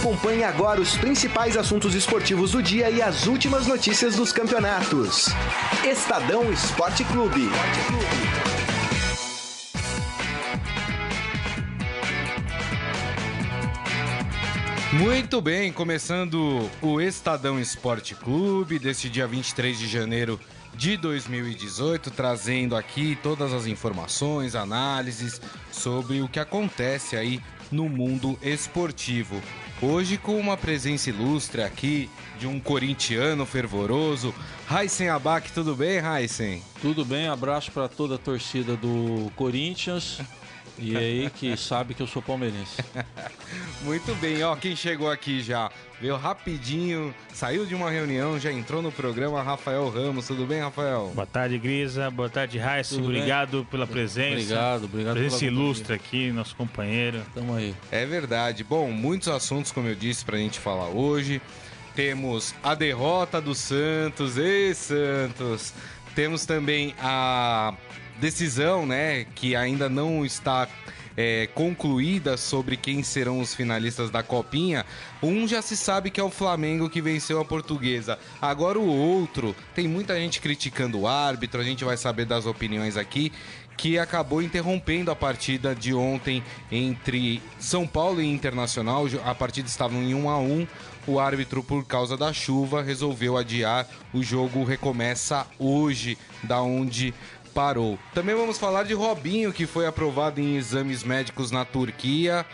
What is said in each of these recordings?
Acompanhe agora os principais assuntos esportivos do dia e as últimas notícias dos campeonatos. Estadão Esporte Clube. Muito bem, começando o Estadão Esporte Clube deste dia 23 de janeiro de 2018, trazendo aqui todas as informações, análises sobre o que acontece aí no mundo esportivo. Hoje com uma presença ilustre aqui de um corintiano fervoroso, Raisen Abac, tudo bem, Raisen? Tudo bem, abraço para toda a torcida do Corinthians. E aí que sabe que eu sou palmeirense. Muito bem, ó, quem chegou aqui já veio rapidinho, saiu de uma reunião, já entrou no programa, Rafael Ramos. Tudo bem, Rafael? Boa tarde, Grisa. Boa tarde, Raíssa. Obrigado bem? pela presença. Obrigado, obrigado Presença ilustre aqui, nosso companheiro. Tamo aí. É verdade. Bom, muitos assuntos, como eu disse, pra gente falar hoje. Temos a derrota do Santos, e Santos. Temos também a decisão, né, que ainda não está é, concluída sobre quem serão os finalistas da Copinha, um já se sabe que é o Flamengo que venceu a portuguesa. Agora o outro, tem muita gente criticando o árbitro, a gente vai saber das opiniões aqui, que acabou interrompendo a partida de ontem entre São Paulo e Internacional. A partida estava em 1 a 1 o árbitro, por causa da chuva, resolveu adiar. O jogo recomeça hoje, da onde parou. Também vamos falar de Robinho, que foi aprovado em exames médicos na Turquia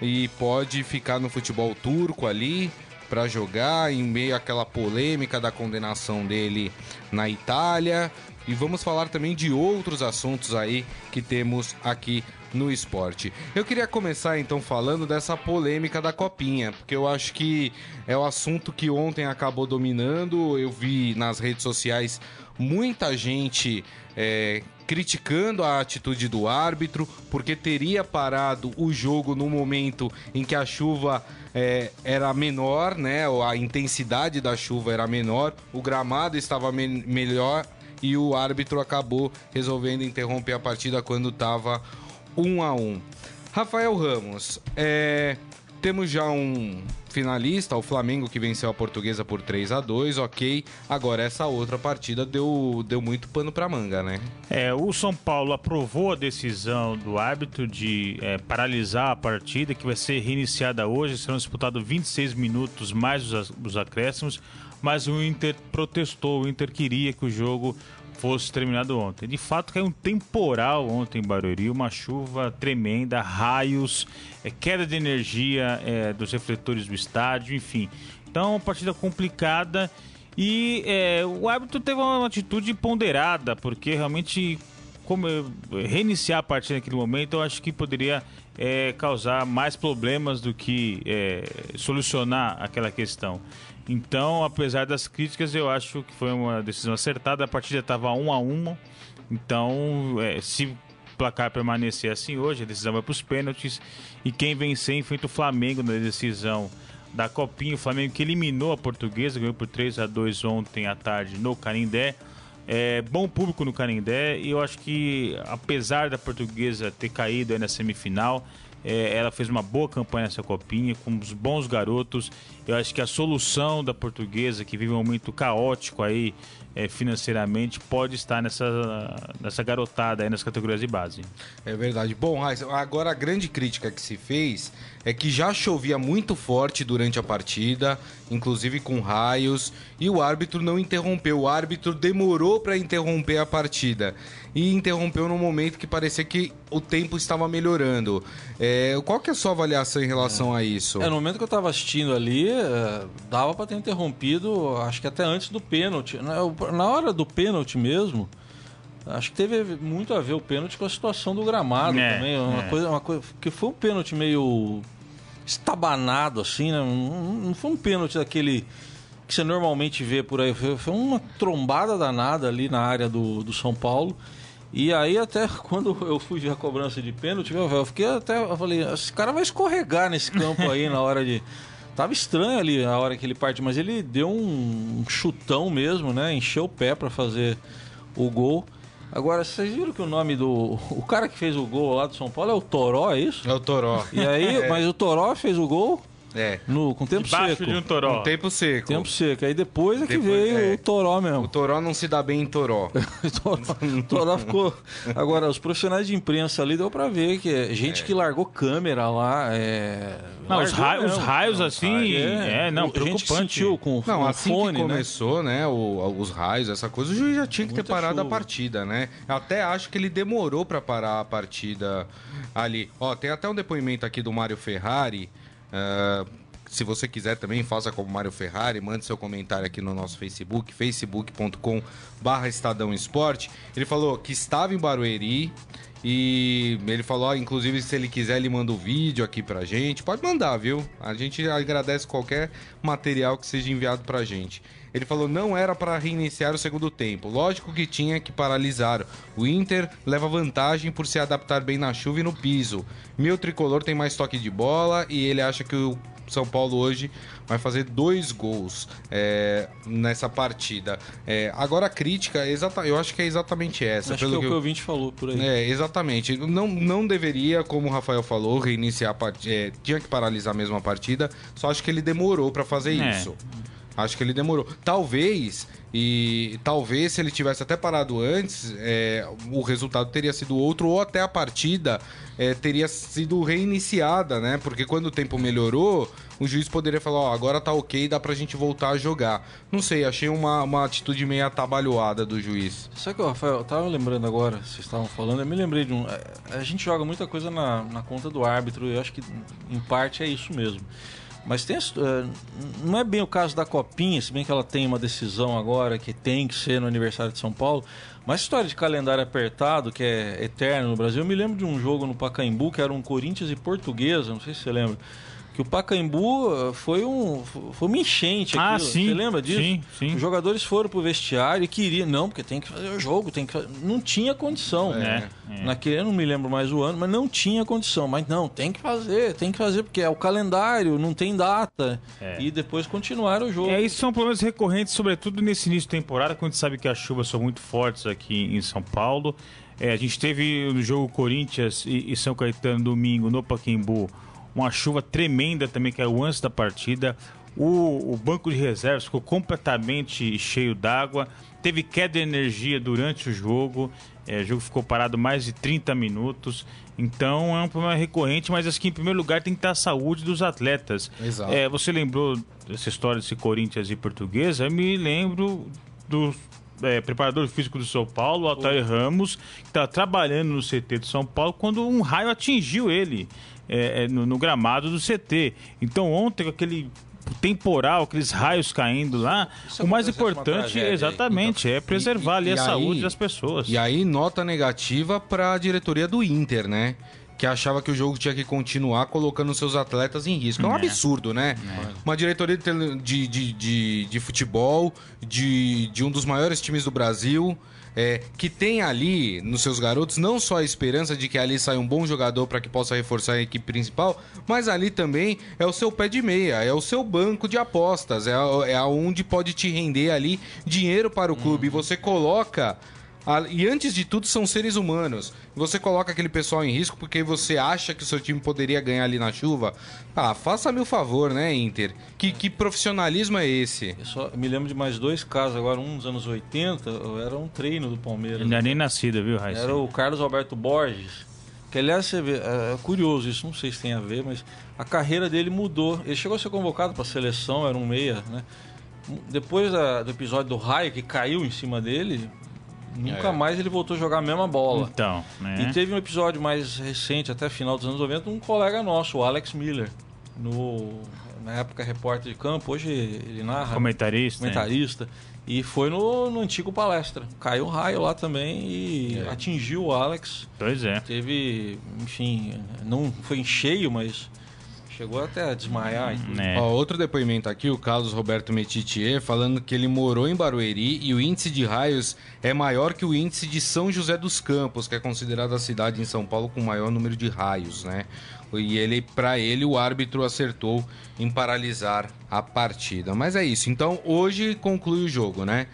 e pode ficar no futebol turco ali para jogar em meio àquela polêmica da condenação dele na Itália. E vamos falar também de outros assuntos aí que temos aqui no esporte. Eu queria começar então falando dessa polêmica da copinha, porque eu acho que é o assunto que ontem acabou dominando. Eu vi nas redes sociais muita gente é, criticando a atitude do árbitro, porque teria parado o jogo no momento em que a chuva é, era menor, né? A intensidade da chuva era menor, o gramado estava me melhor e o árbitro acabou resolvendo interromper a partida quando estava 1 a 1 Rafael Ramos, é, temos já um finalista, o Flamengo que venceu a Portuguesa por 3 a 2 ok. Agora essa outra partida deu, deu muito pano para manga, né? É, o São Paulo aprovou a decisão do árbitro de é, paralisar a partida, que vai ser reiniciada hoje. Serão disputados 26 minutos mais os, os acréscimos, mas o Inter protestou, o Inter queria que o jogo fosse terminado ontem. De fato, caiu um temporal ontem em Barueri, uma chuva tremenda, raios, é, queda de energia é, dos refletores do estádio, enfim. Então, uma partida complicada e é, o árbitro teve uma atitude ponderada, porque realmente como reiniciar a partida naquele momento, eu acho que poderia é, causar mais problemas do que é, solucionar aquela questão. Então, apesar das críticas, eu acho que foi uma decisão acertada. A partida estava um a um. Então, é, se o placar permanecer assim hoje, a decisão vai para os pênaltis. E quem vencer enfrenta o Flamengo na decisão da Copinha. O Flamengo que eliminou a Portuguesa, ganhou por 3 a 2 ontem à tarde no Canindé. É, bom público no Canindé e eu acho que apesar da Portuguesa ter caído na semifinal, é, ela fez uma boa campanha nessa copinha, com os bons garotos. Eu acho que a solução da portuguesa, que vive um momento caótico aí é, financeiramente, pode estar nessa, nessa garotada aí nas categorias de base. É verdade. Bom, agora a grande crítica que se fez é que já chovia muito forte durante a partida, inclusive com raios, e o árbitro não interrompeu. O árbitro demorou para interromper a partida e interrompeu no momento que parecia que o tempo estava melhorando. É, qual que é a sua avaliação em relação é. a isso? É, no momento que eu estava assistindo ali, é, dava para ter interrompido, acho que até antes do pênalti. Na, hora do pênalti mesmo, acho que teve muito a ver o pênalti com a situação do gramado é, também. Uma é. coisa, uma coisa, que foi um pênalti meio estabanado assim, né? Não, não foi um pênalti daquele que você normalmente vê por aí. Foi, foi uma trombada danada ali na área do, do São Paulo. E aí até quando eu fui ver a cobrança de pênalti, eu fiquei até, eu falei, esse cara vai escorregar nesse campo aí na hora de tava estranho ali a hora que ele parte, mas ele deu um chutão mesmo, né? Encheu o pé para fazer o gol. Agora, vocês viram que o nome do. O cara que fez o gol lá do São Paulo é o Toró, é isso? É o Toró. E aí, é. mas o Toró fez o gol É. No, com tempo Debaixo seco. de um toró. Um tempo seco. Tempo seco. Aí depois é que Depois, veio é. o toró mesmo. O Toró não se dá bem em Toró. O toró, o toró ficou. Agora, os profissionais de imprensa ali deu pra ver que é gente que largou câmera lá. É... Não, os, largou raios, os mesmo. raios assim, é, não, a gente preocupante. sentiu com Não, o assim fone, que né? começou, né, o- os raios, essa coisa, o juiz já tinha que ter parado a chuva. partida, né? Eu até acho que ele demorou pra parar a partida ali. Ó, tem até um depoimento aqui do Mário Ferrari. Ah, se você quiser também, faça como Mário Ferrari, mande seu comentário aqui no nosso Facebook, facebook.com barra Estadão Esporte. Ele falou que estava em Barueri e ele falou, ó, inclusive, se ele quiser, ele manda o vídeo aqui pra gente. Pode mandar, viu? A gente agradece qualquer material que seja enviado pra gente. Ele falou, não era para reiniciar o segundo tempo. Lógico que tinha que paralisar. O Inter leva vantagem por se adaptar bem na chuva e no piso. Meu tricolor tem mais toque de bola e ele acha que o São Paulo hoje vai fazer dois gols é, nessa partida. É, agora a crítica, é exata, eu acho que é exatamente essa. Acho que é o que o ouvinte falou por aí. É, exatamente. Não, não deveria, como o Rafael falou, reiniciar a partida. tinha que paralisar mesmo a partida. Só acho que ele demorou pra fazer É. isso. Acho que ele demorou. Talvez, e talvez se ele tivesse até parado antes, é, o resultado teria sido outro, ou até a partida é, teria sido reiniciada, né? Porque quando o tempo melhorou, o juiz poderia falar, ó, agora tá ok, dá pra gente voltar a jogar. Não sei, achei uma, uma atitude meio atabalhoada do juiz. Sabe que, Rafael, eu tava lembrando agora, vocês estavam falando, eu me lembrei de um. A, a gente joga muita coisa na, na conta do árbitro, eu acho que em parte é isso mesmo. Mas tem, eh, não é bem o caso da Copinha, se bem que ela tem uma decisão agora que tem que ser no aniversário de São Paulo. Mas história de calendário apertado, que é eterno no Brasil, eu me lembro de um jogo no Pacaembu que era um Corinthians e Portuguesa, não sei se você lembra. Que o Pacaembu eh, foi, um, foi uma enchente Ah, aquilo. sim, Você lembra disso? sim, sim. Os jogadores foram pro vestiário e queriam, não, porque tem que fazer o jogo, tem que fazer. Não tinha condição. É, é. Naquele, eu não me lembro mais o ano, mas não tinha condição. Mas não, tem que fazer, tem que fazer, porque é o calendário, não tem data. É. E depois continuaram o jogo. É, isso são problemas recorrentes, sobretudo nesse início de temporada, quando a gente sabe que as chuvas são muito fortes aqui em São Paulo. É, a gente teve no jogo Corinthians e, e São Caetano domingo no Paquembu uma chuva tremenda também, que é o antes da partida. O, o banco de reservas ficou completamente cheio d'água. Teve queda de energia durante o jogo. É, o jogo ficou parado mais de 30 minutos. Então é um problema recorrente, mas acho que em primeiro lugar tem que estar a saúde dos atletas. Exato. É, você lembrou dessa história desse Corinthians e Portuguesa? Eu me lembro do é, preparador físico do São Paulo, o Altair Ramos, que estava trabalhando no CT de São Paulo quando um raio atingiu ele é, é, no, no gramado do CT. Então ontem, com aquele temporal, aqueles raios caindo lá, Isso o mais uma importante, exatamente, é preservar ali e a saúde aí- das pessoas. E aí, nota negativa para a diretoria do Inter, né? Que achava que o jogo tinha que continuar colocando seus atletas em risco. É um É. absurdo, né? Uma diretoria de, de, de, de futebol, de, de um dos maiores times do Brasil, é, que tem ali nos seus garotos não só a esperança de que ali saia um bom jogador para que possa reforçar a equipe principal, mas ali também é o seu pé de meia, é o seu banco de apostas, é, é aonde pode te render ali dinheiro para o clube. E você coloca. E antes de tudo, são seres humanos. Você coloca aquele pessoal em risco porque você acha que o seu time poderia ganhar ali na chuva. Ah, faça-me o favor, né, Inter? Que, que profissionalismo é esse? Eu só me lembro de mais dois casos agora, um dos anos 80, era um treino do Palmeiras. Ainda nem nascida, viu, Raíssa? Era o Carlos Alberto Borges. Que aliás, você vê, é é curioso isso, não sei se tem a ver, mas a carreira dele mudou. Ele chegou a ser convocado para a seleção, era um meia, né? Depois da- do episódio do raio que caiu em cima dele, nunca É. mais ele voltou a jogar a mesma bola. Então, né? E teve um episódio mais recente, até final dos anos 90, um colega nosso, o Alex Miller, no, na época repórter de campo, hoje ele narra Comentarista. né? comentarista. E foi no, no antigo palestra. Caiu um raio lá também e É. atingiu o Alex. Pois é. Teve, enfim, não foi em cheio, mas chegou até a desmaiar. É. Ó, outro depoimento aqui, o Carlos Roberto Metitier, falando que ele morou em Barueri e o índice de raios é maior que o índice de São José dos Campos, que é considerada a cidade em São Paulo com o maior número de raios, né? E ele, para ele, o árbitro acertou em paralisar a partida. Mas é isso. Então, hoje conclui o jogo, né?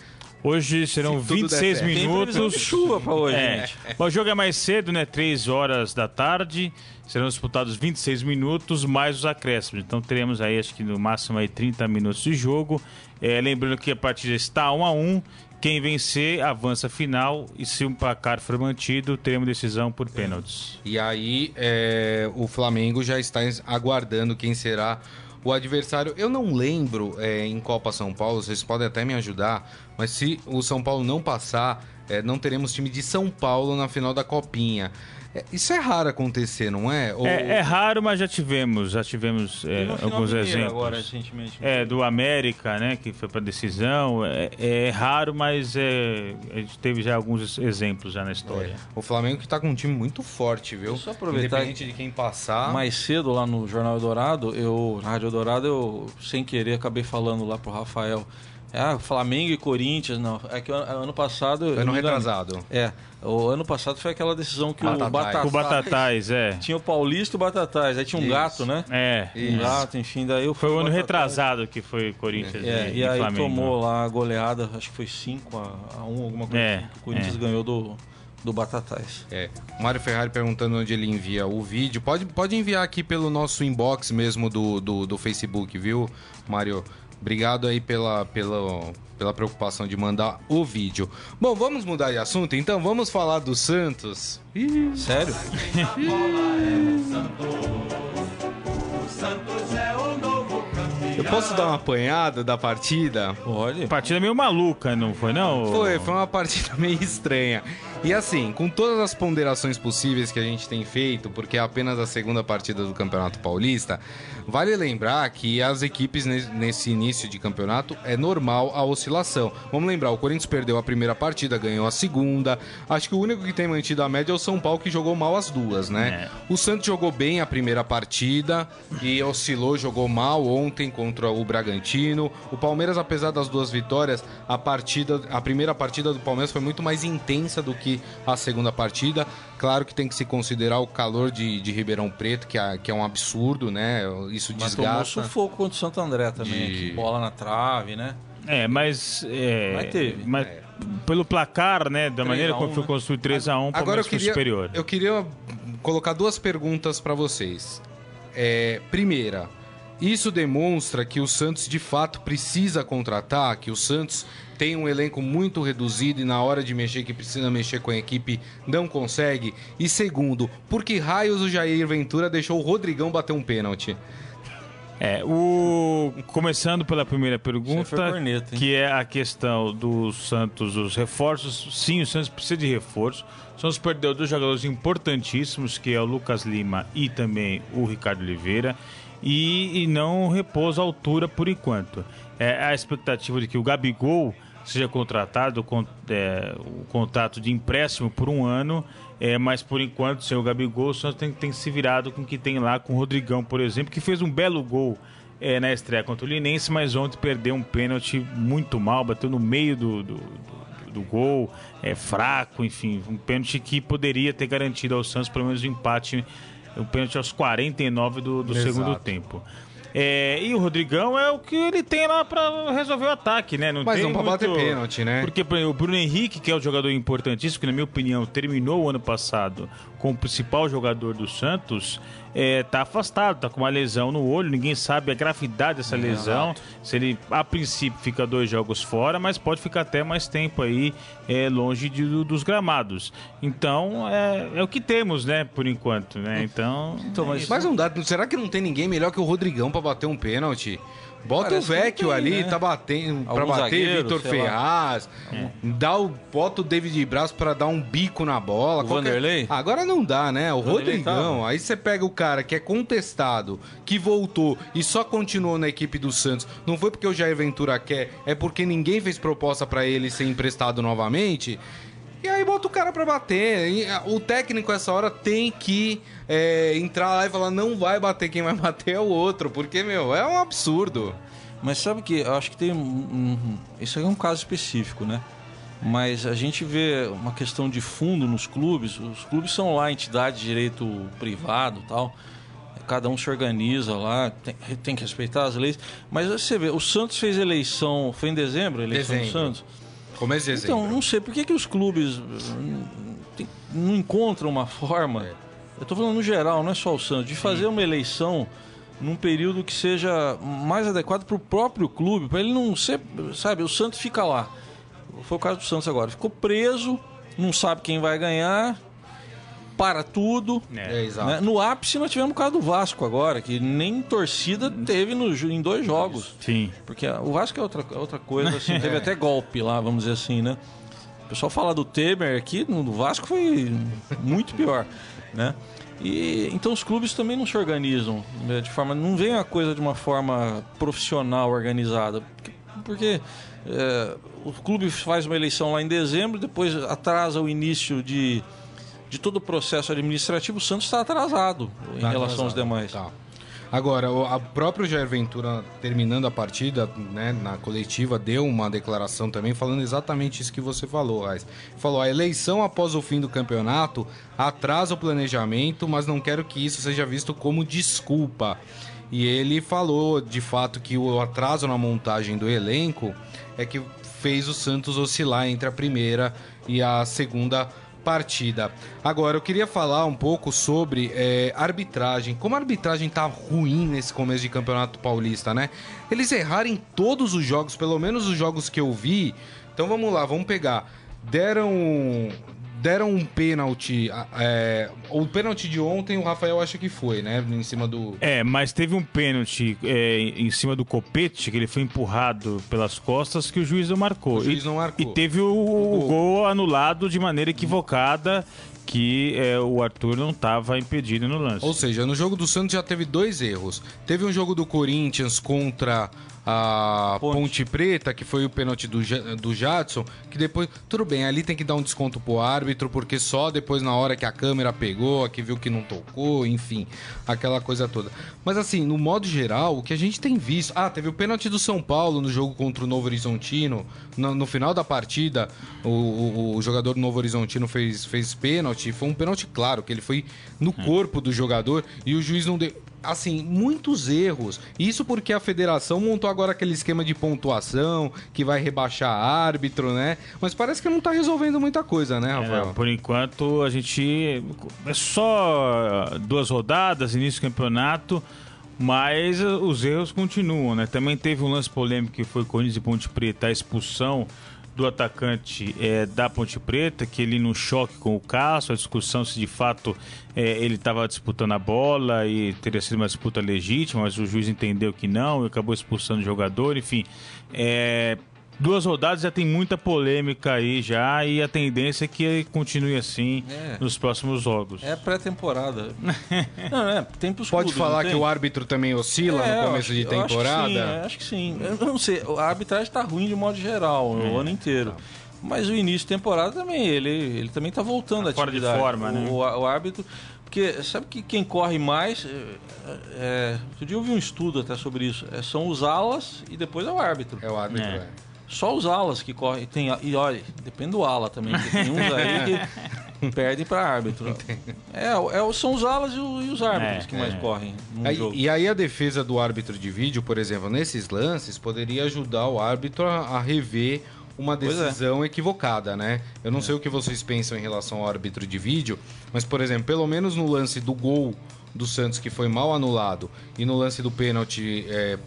Hoje serão Se tudo der 26 certo. Tem previsão minutos. de chuva pra hoje, É. gente. Bom, o jogo é mais cedo, né? 3 horas da tarde. Serão disputados 26 minutos mais os acréscimos. Então teremos aí, acho que no máximo aí 30 minutos de jogo. É, lembrando que a partida está 1 a 1 Quem vencer avança final. E se o placar for mantido, teremos decisão por pênaltis. E aí é, o Flamengo já está aguardando quem será o adversário. Eu não lembro é, em Copa São Paulo, vocês podem até me ajudar, mas se o São Paulo não passar, é, não teremos time de São Paulo na final da Copinha. É, isso é raro acontecer, não é? Ou- É, é raro, mas já tivemos, já tivemos é, alguns exemplos. Agora, recentemente. É, do América, né, que foi para decisão. É, é raro, mas é, a gente teve já alguns exemplos já na história. O Flamengo que tá com um time muito forte, viu? Deixa eu aproveitar Independente de quem passar. Mais cedo lá no Jornal Eldorado, eu, na Rádio Eldorado, eu sem querer acabei falando lá pro Rafael. Ah, Flamengo e Corinthians, não. É que o ano, passado. eu Ano retrasado. É, o ano passado foi aquela decisão que Batatais. o Batatais. Com o Batatais, é. Tinha o Paulista e o Batatais. Aí tinha um Isso. gato, né? É. Um gato, enfim, daí eu fui Foi o ano Batatais. retrasado que foi Corinthians É, e, e aí Flamengo. tomou lá a goleada, acho que foi 5 a 1 alguma coisa. É, assim, que o Corinthians é. ganhou do, do Batatais. É. O Mário Ferrari perguntando onde ele envia o vídeo. Pode, pode enviar aqui pelo nosso inbox mesmo do, do, do Facebook, viu, Mário? Obrigado aí pela, pela, pela preocupação de mandar o vídeo. Bom, vamos mudar de assunto, então vamos falar do Santos. Ih, Sério? eu posso dar uma apanhada da partida? Olha. Partida meio maluca, não foi não? Foi, foi uma partida meio estranha. E assim, com todas as ponderações possíveis que a gente tem feito, porque é apenas a segunda partida do Campeonato Paulista, vale lembrar que as equipes ne- nesse início de campeonato é normal a oscilação. Vamos lembrar, o Corinthians perdeu a primeira partida, ganhou a segunda. Acho que o único que tem mantido a média é o São Paulo, que jogou mal as duas, né? O Santos jogou bem a primeira partida e oscilou, jogou mal ontem contra o Bragantino. O Palmeiras, apesar das duas vitórias, a partida, a primeira partida do Palmeiras foi muito mais intensa do que a segunda partida. Claro que tem que se considerar o calor de, de Ribeirão Preto, que é, que é um absurdo, né? Isso Mas tomou desgasta. sufoco contra o Santo André também. De- bola na trave, né? É, mas. É, Mas teve. Mas pelo placar, né? Da 3 maneira a 1, como foi né? construído 3x1, o Agora eu queria, superior. eu queria colocar duas perguntas para vocês. É, primeira, isso demonstra que o Santos de fato precisa contratar, que o Santos tem um elenco muito reduzido e na hora de mexer que precisa mexer com a equipe não consegue. E segundo, por que raios o Jair Ventura deixou o Rodrigão bater um pênalti? É, o... começando pela primeira pergunta, corneta, que é a questão do Santos, os reforços. Sim, o Santos precisa de reforço. O Santos perdeu dois jogadores importantíssimos, que é o Lucas Lima e também o Ricardo Oliveira, e, e não repousa a altura por enquanto. É a expectativa de que o Gabigol seja contratado, com, é, o contrato de empréstimo por um ano, é, mas por enquanto, sem o Gabigol, o Santos tem, tem se virado com o que tem lá com o Rodrigão, por exemplo, que fez um belo gol é, na estreia contra o Linense, mas ontem perdeu um pênalti muito mal, bateu no meio do, do, do- do gol, é fraco, enfim, um pênalti que poderia ter garantido ao Santos pelo menos um empate, um pênalti aos 49 do, do Exato. segundo tempo. É, e o Rodrigão é o que ele tem lá pra resolver o ataque, né? Não Mas tem não pra muito... bater pênalti, né? Porque exemplo, o Bruno Henrique, que é o jogador importantíssimo, que na minha opinião terminou o ano passado como principal jogador do Santos, é, tá afastado, tá com uma lesão no olho, ninguém sabe a gravidade dessa lesão. Se ele, a princípio, fica dois jogos fora, mas pode ficar até mais tempo aí é, longe de- do- dos gramados. Então, é, é o que temos, né, por enquanto, né? Então, Então, mas, Mas não dá, será que não tem ninguém melhor que o Rodrigão pra bater um pênalti? Bota Parece o Vecchio tem, ali, né? tá batendo pra Algum bater zagueiro, Vitor sei lá. Ferraz. Dá o bota o David Braz pra dar um bico na bola. O Vanderlei? Agora não dá, né? O Vanderlei Rodrigão. Aí você pega o cara que é contestado, que voltou e só continuou na equipe do Santos. Não foi porque o Jair Ventura quer, é porque ninguém fez proposta pra ele ser emprestado novamente. E aí bota o cara pra bater. E, O técnico, essa hora, tem que é, entrar lá e falar: não vai bater, quem vai bater é o outro. Porque, meu, é um absurdo. mas sabe que eu acho que tem. um- um- isso aí é um caso específico, né? Mas a gente vê uma questão de fundo nos clubes. Os clubes são lá entidade de direito privado e tal. Cada um se organiza lá, tem, tem que respeitar as leis. Mas você vê, o Santos fez eleição. Foi em dezembro a eleição Dezembro. do Santos? Como esse exemplo. Então, não sei, por que, que os clubes hum, não encontram uma forma, eu estou falando no geral, não é só o Santos, de fazer uma eleição num período que seja mais adequado para o próprio clube, para ele não ser, sabe, o Santos fica lá. Foi o caso do Santos agora, ficou preso, não sabe quem vai ganhar, para tudo. É, exato. né? No ápice nós tivemos o caso do Vasco agora, que nem torcida teve no, em dois jogos. Sim. Porque o Vasco é outra, é outra coisa, assim, teve até golpe lá, vamos dizer assim, né? O pessoal fala do Temer aqui, no Vasco foi muito pior, né? E, então os clubes também não se organizam né, de forma. Não vem a coisa de uma forma profissional organizada. Porque, porque, é, o clube faz uma eleição lá em dezembro, depois atrasa o início de, de todo o processo administrativo. O Santos está atrasado em Tá relação aos demais. Tá. Agora, o a próprio Jair Ventura, terminando a partida, né, na coletiva, deu uma declaração também falando exatamente isso que você falou, Raiz. Falou, a eleição após o fim do campeonato atrasa o planejamento, mas não quero que isso seja visto como desculpa. E ele falou, de fato, que o atraso na montagem do elenco é que fez o Santos oscilar entre a primeira e a segunda partida. Agora, eu queria falar um pouco sobre é, arbitragem. Como a arbitragem tá ruim nesse começo de campeonato paulista, né? Eles erraram em todos os jogos, pelo menos os jogos que eu vi. Então vamos lá, vamos pegar. Deram. Deram um pênalti. É, o pênalti de ontem, o Rafael acha que foi, né? Em cima do. É, mas teve um pênalti é, em cima do Copete, que ele foi empurrado pelas costas, que o juiz não marcou. O juiz e, não marcou. E teve o, o gol anulado de maneira equivocada, que é, o Arthur não estava impedido no lance. Ou seja, no jogo do Santos já teve dois erros. Teve um jogo do Corinthians contra a Ponte. Ponte, Preta, que foi o pênalti do, do Jadson, que depois. Tudo bem, ali tem que dar um desconto pro árbitro, porque só depois, na hora que a câmera pegou, que viu que não tocou, enfim, aquela coisa toda. Mas assim, no modo geral, o que a gente tem visto. Ah, teve o pênalti do São Paulo no jogo contra o Novo Horizontino. No, no final da partida, o, o- o jogador do Novo Horizontino fez, fez pênalti. Foi um pênalti claro, que ele foi no corpo do jogador e o juiz não deu. Assim, muitos erros. Isso porque a federação montou agora aquele esquema de pontuação que vai rebaixar árbitro, né? Mas parece que não tá resolvendo muita coisa, né, É, Rafael? não, por enquanto, a gente. É só duas rodadas, início do campeonato, mas os erros continuam, né? Também teve um lance polêmico que foi Corinthians e Ponte Preta, a expulsão do atacante é, da Ponte Preta, que ele num choque com o Cássio, a discussão se de fato é, ele estava disputando a bola e teria sido uma disputa legítima, mas o juiz entendeu que não e acabou expulsando o jogador, enfim. É, duas rodadas já tem muita polêmica aí já e a tendência é que continue assim É. nos próximos jogos. É pré-temporada. não, é, tem pros Pode falar que o árbitro também oscila É, no começo acho- de eu acho que temporada? sim, é, acho que sim. Eu não sei, a arbitragem tá ruim de modo geral, o ano inteiro. Mas o início de temporada também, ele, ele também tá voltando Tá à fora de forma, né? o, o árbitro. Porque sabe que quem corre mais. É, é, outro dia eu vi um estudo até sobre isso. é, são os alas e depois é o árbitro. É o árbitro, É. é. Só os alas que correm. Tem, e olha, depende do ala também. porque Tem uns aí que perdem para árbitro. É, é, são os alas e, o- e os árbitros É, que mais é. correm no Aí- jogo. E aí a defesa do árbitro de vídeo, por exemplo, nesses lances, poderia ajudar o árbitro a, a rever uma é. decisão equivocada, né? Eu não sei o que vocês pensam em relação ao árbitro de vídeo, mas, por exemplo, pelo menos no lance do gol do Santos, que foi mal anulado, e no lance do pênalti é,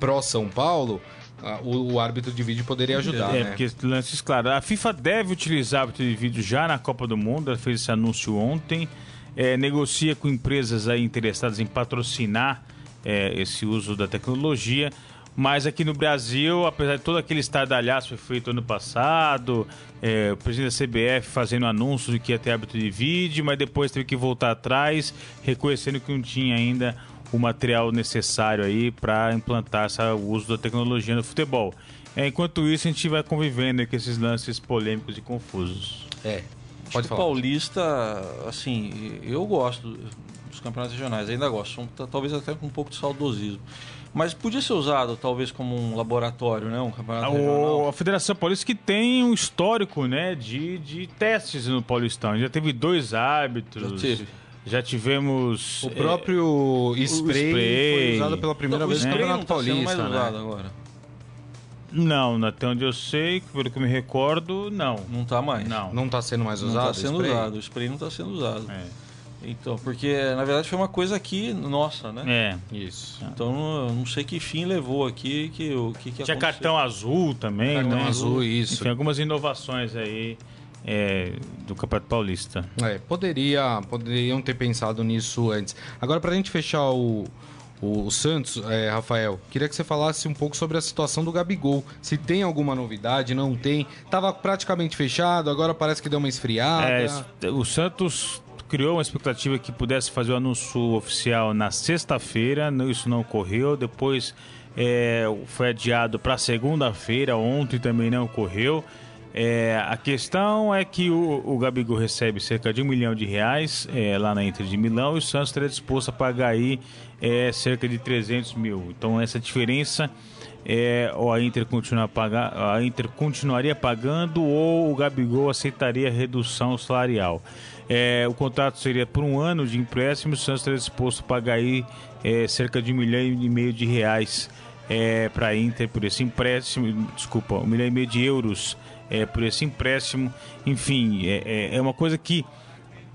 pró-São Paulo, a- o, o árbitro de vídeo poderia ajudar, É, né? porque lances, claro. A FIFA deve utilizar árbitro de vídeo já na Copa do Mundo, ela fez esse anúncio ontem. É, negocia com empresas aí interessadas em patrocinar é, esse uso da tecnologia. Mas aqui no Brasil, apesar de todo aquele estardalhaço que foi feito ano passado, é, o presidente da CBF fazendo anúncio de que ia ter árbitro de vídeo, mas depois teve que voltar atrás, reconhecendo que não tinha ainda o material necessário aí para implantar essa, o uso da tecnologia no futebol. É, enquanto isso, a gente vai convivendo com esses lances polêmicos e confusos. É. Pode falar. Paulista, assim, eu gosto dos campeonatos regionais, ainda gosto, talvez até com um pouco de saudosismo. Mas podia ser usado, talvez, como um laboratório, né? Um campeonato O- regional. a Federação Paulista que tem um histórico né, de, de testes no Paulistão. Já teve dois árbitros. Já teve. Já tivemos. O próprio spray, spray. foi usado pela primeira Não, o vez no spray Campeonato não tá sendo Paulista, né? agora. Não, até onde eu sei, pelo que eu me recordo, não. Não tá mais. Não. Não tá sendo mais Não usado? tá sendo spray? usado. O spray não tá sendo usado. É. Então, porque na verdade foi uma coisa aqui nossa, né? É. Isso. Então eu não sei que fim levou aqui, que o que, que Tinha aconteceu. cartão azul também, Cartão né? azul, isso. Enfim, algumas inovações aí é, do Campeonato Paulista. É, poderia, poderiam ter pensado nisso antes. Agora, pra gente fechar o, o, o Santos, é, Rafael, queria que você falasse um pouco sobre a situação do Gabigol. Se tem alguma novidade, não tem. Tava praticamente fechado, agora parece que deu uma esfriada. É, o Santos criou uma expectativa que pudesse fazer o anúncio oficial na sexta-feira, isso não ocorreu. Depois é, foi adiado para segunda-feira, ontem também não ocorreu. É, a questão é que o, o Gabigol recebe cerca de um milhão de reais é, lá na Inter de Milão e o Santos estaria disposto a pagar aí é, cerca de 300 mil. Então essa diferença é, ou a Inter, continuar paga, a Inter continuaria pagando ou o Gabigol aceitaria redução salarial. É, o contrato seria por um ano de empréstimo, o Santos estaria disposto a pagar aí é, cerca de um milhão e meio de reais é, para a Inter por esse empréstimo, desculpa, um milhão e meio de euros é, por esse empréstimo. Enfim, é, é- é uma coisa que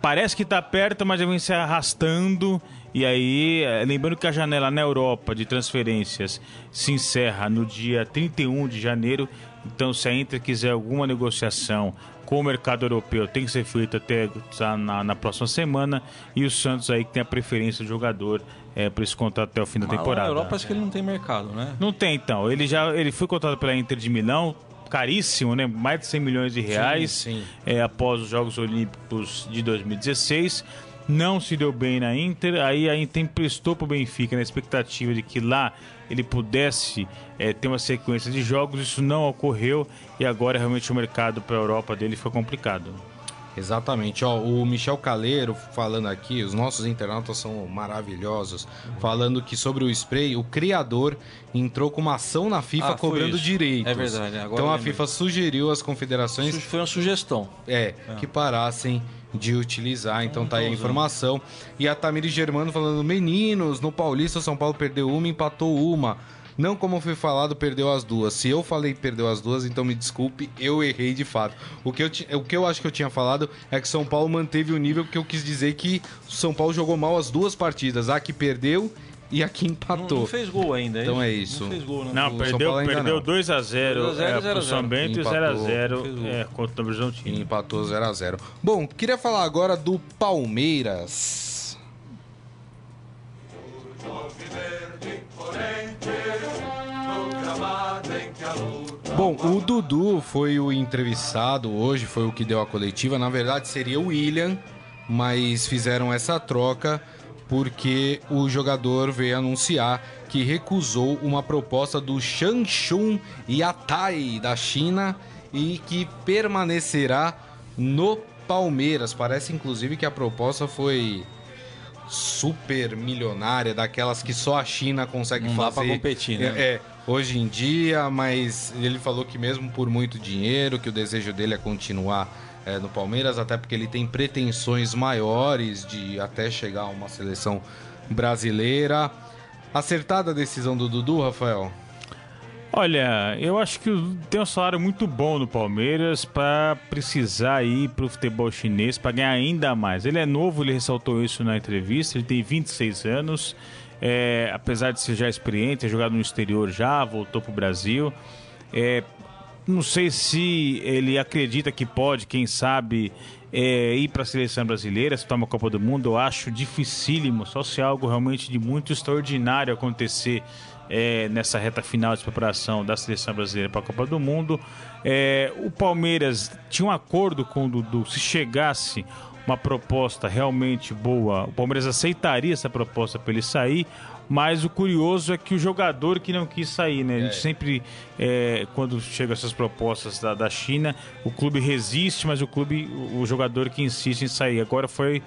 parece que está perto, mas vem se arrastando. E aí, eh, lembrando que a janela na Europa de transferências se encerra no dia 31 de janeiro. Então, se a Inter quiser alguma negociação com o mercado europeu, tem que ser feita até tá, na, na próxima semana. E o Santos aí que tem a preferência do jogador é, por esse contrato até o fim da temporada. Na Europa parece que ele não tem mercado, né? Não tem, então. Ele já ele foi contratado pela Inter de Milão, caríssimo, né? Mais de 100 milhões de reais sim. é, após os Jogos Olímpicos de 2016. Não se deu bem na Inter, aí a Inter emprestou para o Benfica na expectativa de que lá ele pudesse é, ter uma sequência de jogos. Isso não ocorreu e agora realmente o mercado para a Europa dele foi complicado. Exatamente, ó, o Michel Caleiro falando aqui, os nossos internautas são maravilhosos, falando que sobre o spray, o criador entrou com uma ação na FIFA Ah, cobrando isso. direitos. É verdade, agora então a. FIFA sugeriu às confederações foi uma sugestão. é, que parassem de utilizar. Então tá aí a tô usando. informação. E a Tamires Germano falando: meninos, no Paulista, o São Paulo perdeu uma, empatou uma. Não como foi falado, perdeu as duas. Se eu falei perdeu as duas, então me desculpe, eu errei de fato. O que eu, ti- o que eu acho que eu tinha falado é que São Paulo manteve o nível, porque eu quis dizer que o São Paulo jogou mal as duas partidas. A que perdeu e a que Não, empatou. não fez gol ainda, Então é isso. Não fez gol, né? Não, perdeu, perdeu não. 2 a 0 2 a 0 é, e 0 pro a 0. São Bento e 0 a Empatou, 0 fez gol. é, contra o Horizontino. empatou 0 a 0 Bom, queria falar agora do Palmeiras. Bom, o Dudu foi o entrevistado hoje, foi o que deu a coletiva. Na verdade, seria o William, mas fizeram essa troca porque o jogador veio anunciar que recusou uma proposta do Shanshun Yatai da China e que permanecerá no Palmeiras. Parece inclusive que a proposta foi super milionária, daquelas que só a China consegue Não dá fazer. pra competir, né? É, é, hoje em dia, mas ele falou que mesmo por muito dinheiro, que o desejo dele é continuar é, no Palmeiras, até porque ele tem pretensões maiores de até chegar a uma seleção brasileira. Acertada a decisão do Dudu, Rafael? Olha, eu acho que o- tem um salário muito bom no Palmeiras para precisar ir pro futebol chinês para ganhar ainda mais. Ele é novo, ele ressaltou isso na entrevista, ele tem 26 anos, é, apesar de ser já experiente, ter jogado no exterior já, voltou pro Brasil. É, não sei se ele acredita que pode, quem sabe, é, ir para a seleção brasileira, se toma a Copa do Mundo. Eu acho dificílimo, só se algo realmente de muito extraordinário acontecer é, nessa reta final de preparação da seleção brasileira para a Copa do Mundo. É, o Palmeiras tinha um acordo com o Dudu, se chegasse uma proposta realmente boa, o Palmeiras aceitaria essa proposta para ele sair. Mas o curioso é que o jogador que não quis sair, né? A gente sempre, é, quando chega essas propostas da, da China, o clube resiste, mas o clube, o jogador que insiste em sair. Agora foi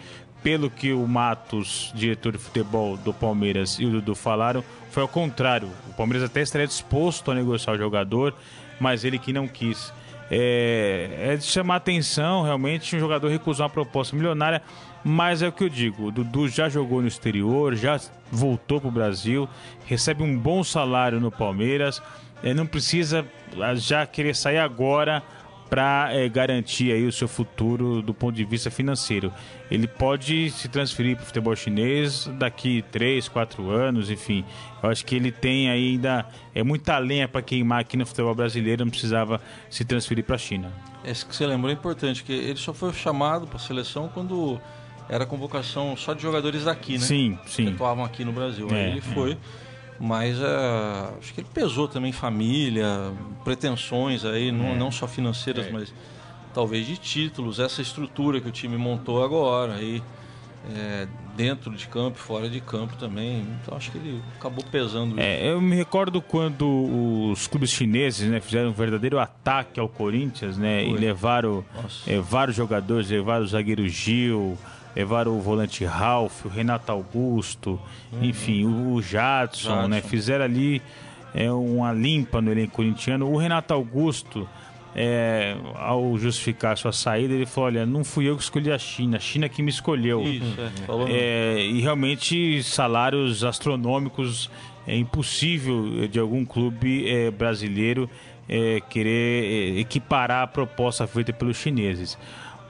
pelo que o Matos, diretor de futebol do Palmeiras, e o Dudu falaram, foi ao contrário. O Palmeiras até estaria disposto a negociar o jogador, mas ele que não quis. É, é de chamar atenção, realmente, um jogador recusou uma proposta milionária, mas é o que eu digo, o Dudu já jogou no exterior, já voltou para o Brasil, recebe um bom salário no Palmeiras, é, não precisa ah, já querer sair agora para é, garantir aí o seu futuro do ponto de vista financeiro. Ele pode se transferir para o futebol chinês daqui 3, 4 anos, enfim. Eu acho que ele tem ainda é muita lenha para queimar aqui no futebol brasileiro, não precisava se transferir para a China. Esse que você lembrou é importante, que ele só foi chamado para a seleção quando era convocação só de jogadores daqui, né? Sim, sim. Que atuavam aqui no Brasil. É, Aí ele foi. É. Mas é, acho que ele pesou também família, pretensões aí, não, É. não só financeiras, mas talvez de títulos, essa estrutura que o time montou agora aí, é, dentro de campo, fora de campo também. Então acho que ele acabou pesando isso. É, eu me recordo quando os clubes chineses né, fizeram um verdadeiro ataque ao Corinthians né, e Foi. levaram Nossa. é, vários jogadores, levaram o zagueiro Gil, levaram o volante Ralf, o Renato Augusto, enfim, o, o Jadson, Jadson. né, fizeram ali é, uma limpa no elenco corintiano. O Renato Augusto, é, ao justificar sua saída, ele falou: Olha, não fui eu que escolhi a China, a China que me escolheu. Isso, é, falou É, e realmente salários astronômicos é impossível de algum clube é, brasileiro é, querer é, equiparar a proposta feita pelos chineses.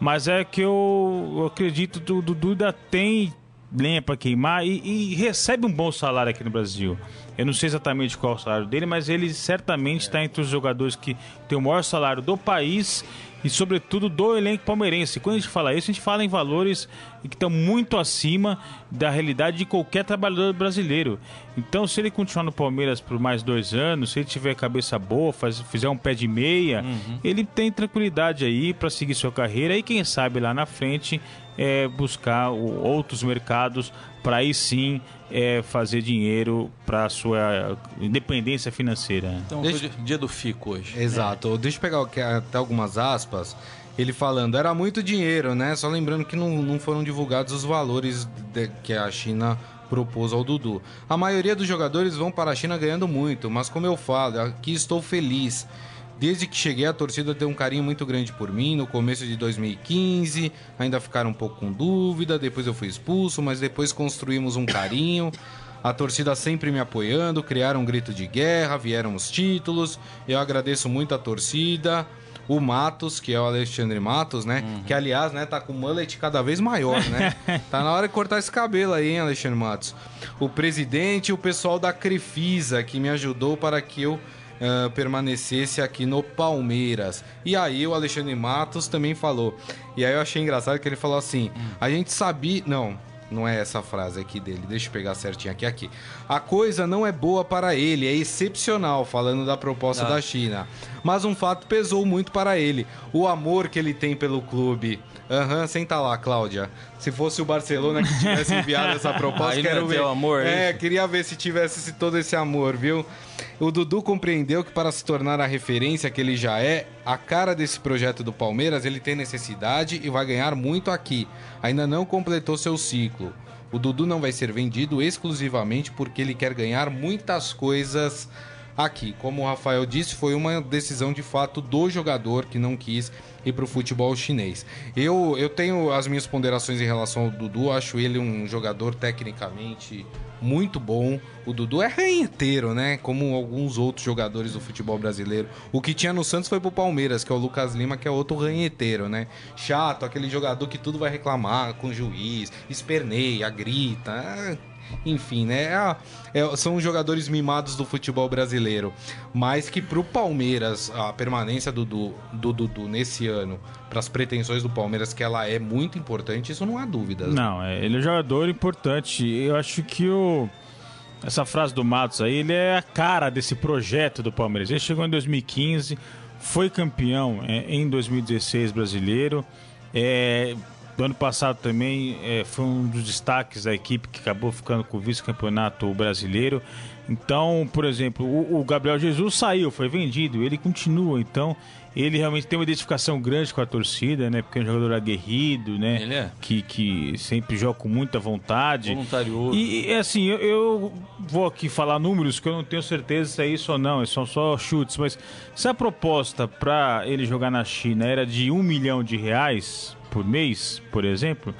Mas é que eu, eu acredito que o Dudu ainda tem lenha para queimar e, e recebe um bom salário aqui no Brasil. Eu não sei exatamente qual é o salário dele, mas ele certamente está entre os jogadores que tem o maior salário do país e, sobretudo, do elenco palmeirense. Quando a gente fala isso, a gente fala em valores que estão muito acima da realidade de qualquer trabalhador brasileiro. Então, se ele continuar no Palmeiras por mais dois anos, se ele tiver cabeça boa, faz- fizer um pé de meia, ele tem tranquilidade aí para seguir sua carreira e, quem sabe, lá na frente, é, buscar o- outros mercados para aí sim é, fazer dinheiro para sua independência financeira. Então Deixa- foi dia- dia do Fico hoje. Exato. Deixa eu pegar aqui até algumas aspas. Ele falando, era muito dinheiro, né? Só lembrando que não, não foram divulgados os valores de- que a China propôs ao Dudu. A maioria dos jogadores vão para a China ganhando muito, mas como eu falo, aqui estou feliz. Desde que cheguei, a torcida tem um carinho muito grande por mim. No começo de 2015, ainda ficaram um pouco com dúvida. Depois eu fui expulso, mas depois construímos um carinho. A torcida sempre me apoiando, criaram um grito de guerra, vieram os títulos. Eu agradeço muito a torcida. O Matos, que é o Alexandre Matos, né? Que aliás, né, tá com o mullet cada vez maior, né? tá na hora de cortar esse cabelo aí, hein, Alexandre Matos. O presidente e o pessoal da Crefisa, que me ajudou para que eu ah, permanecesse aqui no Palmeiras. E aí o Alexandre Matos também falou. E aí eu achei engraçado que ele falou assim: a gente sabia. Não. Não é essa frase aqui dele, deixa eu pegar certinho aqui. aqui. A coisa não é boa para ele, é excepcional, falando da proposta Ah. da China. Mas um fato pesou muito para ele: o amor que ele tem pelo clube. Aham, senta lá, Cláudia. Se fosse o Barcelona que tivesse enviado essa proposta, Aí quero ver. amor, é, isso? queria ver se tivesse esse- todo esse amor, viu? O Dudu compreendeu que para se tornar a referência que ele já é, a cara desse projeto do Palmeiras, ele tem necessidade e vai ganhar muito aqui. Ainda não completou seu ciclo. O Dudu não vai ser vendido exclusivamente porque ele quer ganhar muitas coisas aqui. Como o Rafael disse, foi uma decisão de fato do jogador que não quis ir para o futebol chinês. Eu, eu tenho as minhas ponderações em relação ao Dudu, acho ele um jogador tecnicamente muito bom. O Dudu é ranheteiro, né? Como alguns outros jogadores do futebol brasileiro. O que tinha no Santos foi pro Palmeiras, que é o Lucas Lima, que é outro ranheteiro, né? Chato, aquele jogador que tudo vai reclamar com o juiz, esperneia, grita. Enfim, né? É- é- são jogadores mimados do futebol brasileiro. Mas que pro Palmeiras, a permanência do Dudu, do Dudu nesse ano, para as pretensões do Palmeiras, que ela é muito importante, isso não há dúvidas. Não, é, ele é um jogador importante. Eu acho que o essa frase do Matos aí, ele é a cara desse projeto do Palmeiras. Ele chegou em 2015, foi campeão é, em 2016 brasileiro. É, do ano passado também é, foi um dos destaques da equipe que acabou ficando com o vice-campeonato brasileiro. Então, por exemplo, o, o Gabriel Jesus saiu, foi vendido, ele continua. Então, ele realmente tem uma identificação grande com a torcida, né? Porque é um jogador aguerrido, né? Ele é. Que, que sempre joga com muita vontade. Voluntarioso. E, assim, eu, eu vou aqui falar números que eu não tenho certeza se é isso ou não, são só chutes, mas se a proposta para ele jogar na China era de um milhão de reais por mês, por exemplo,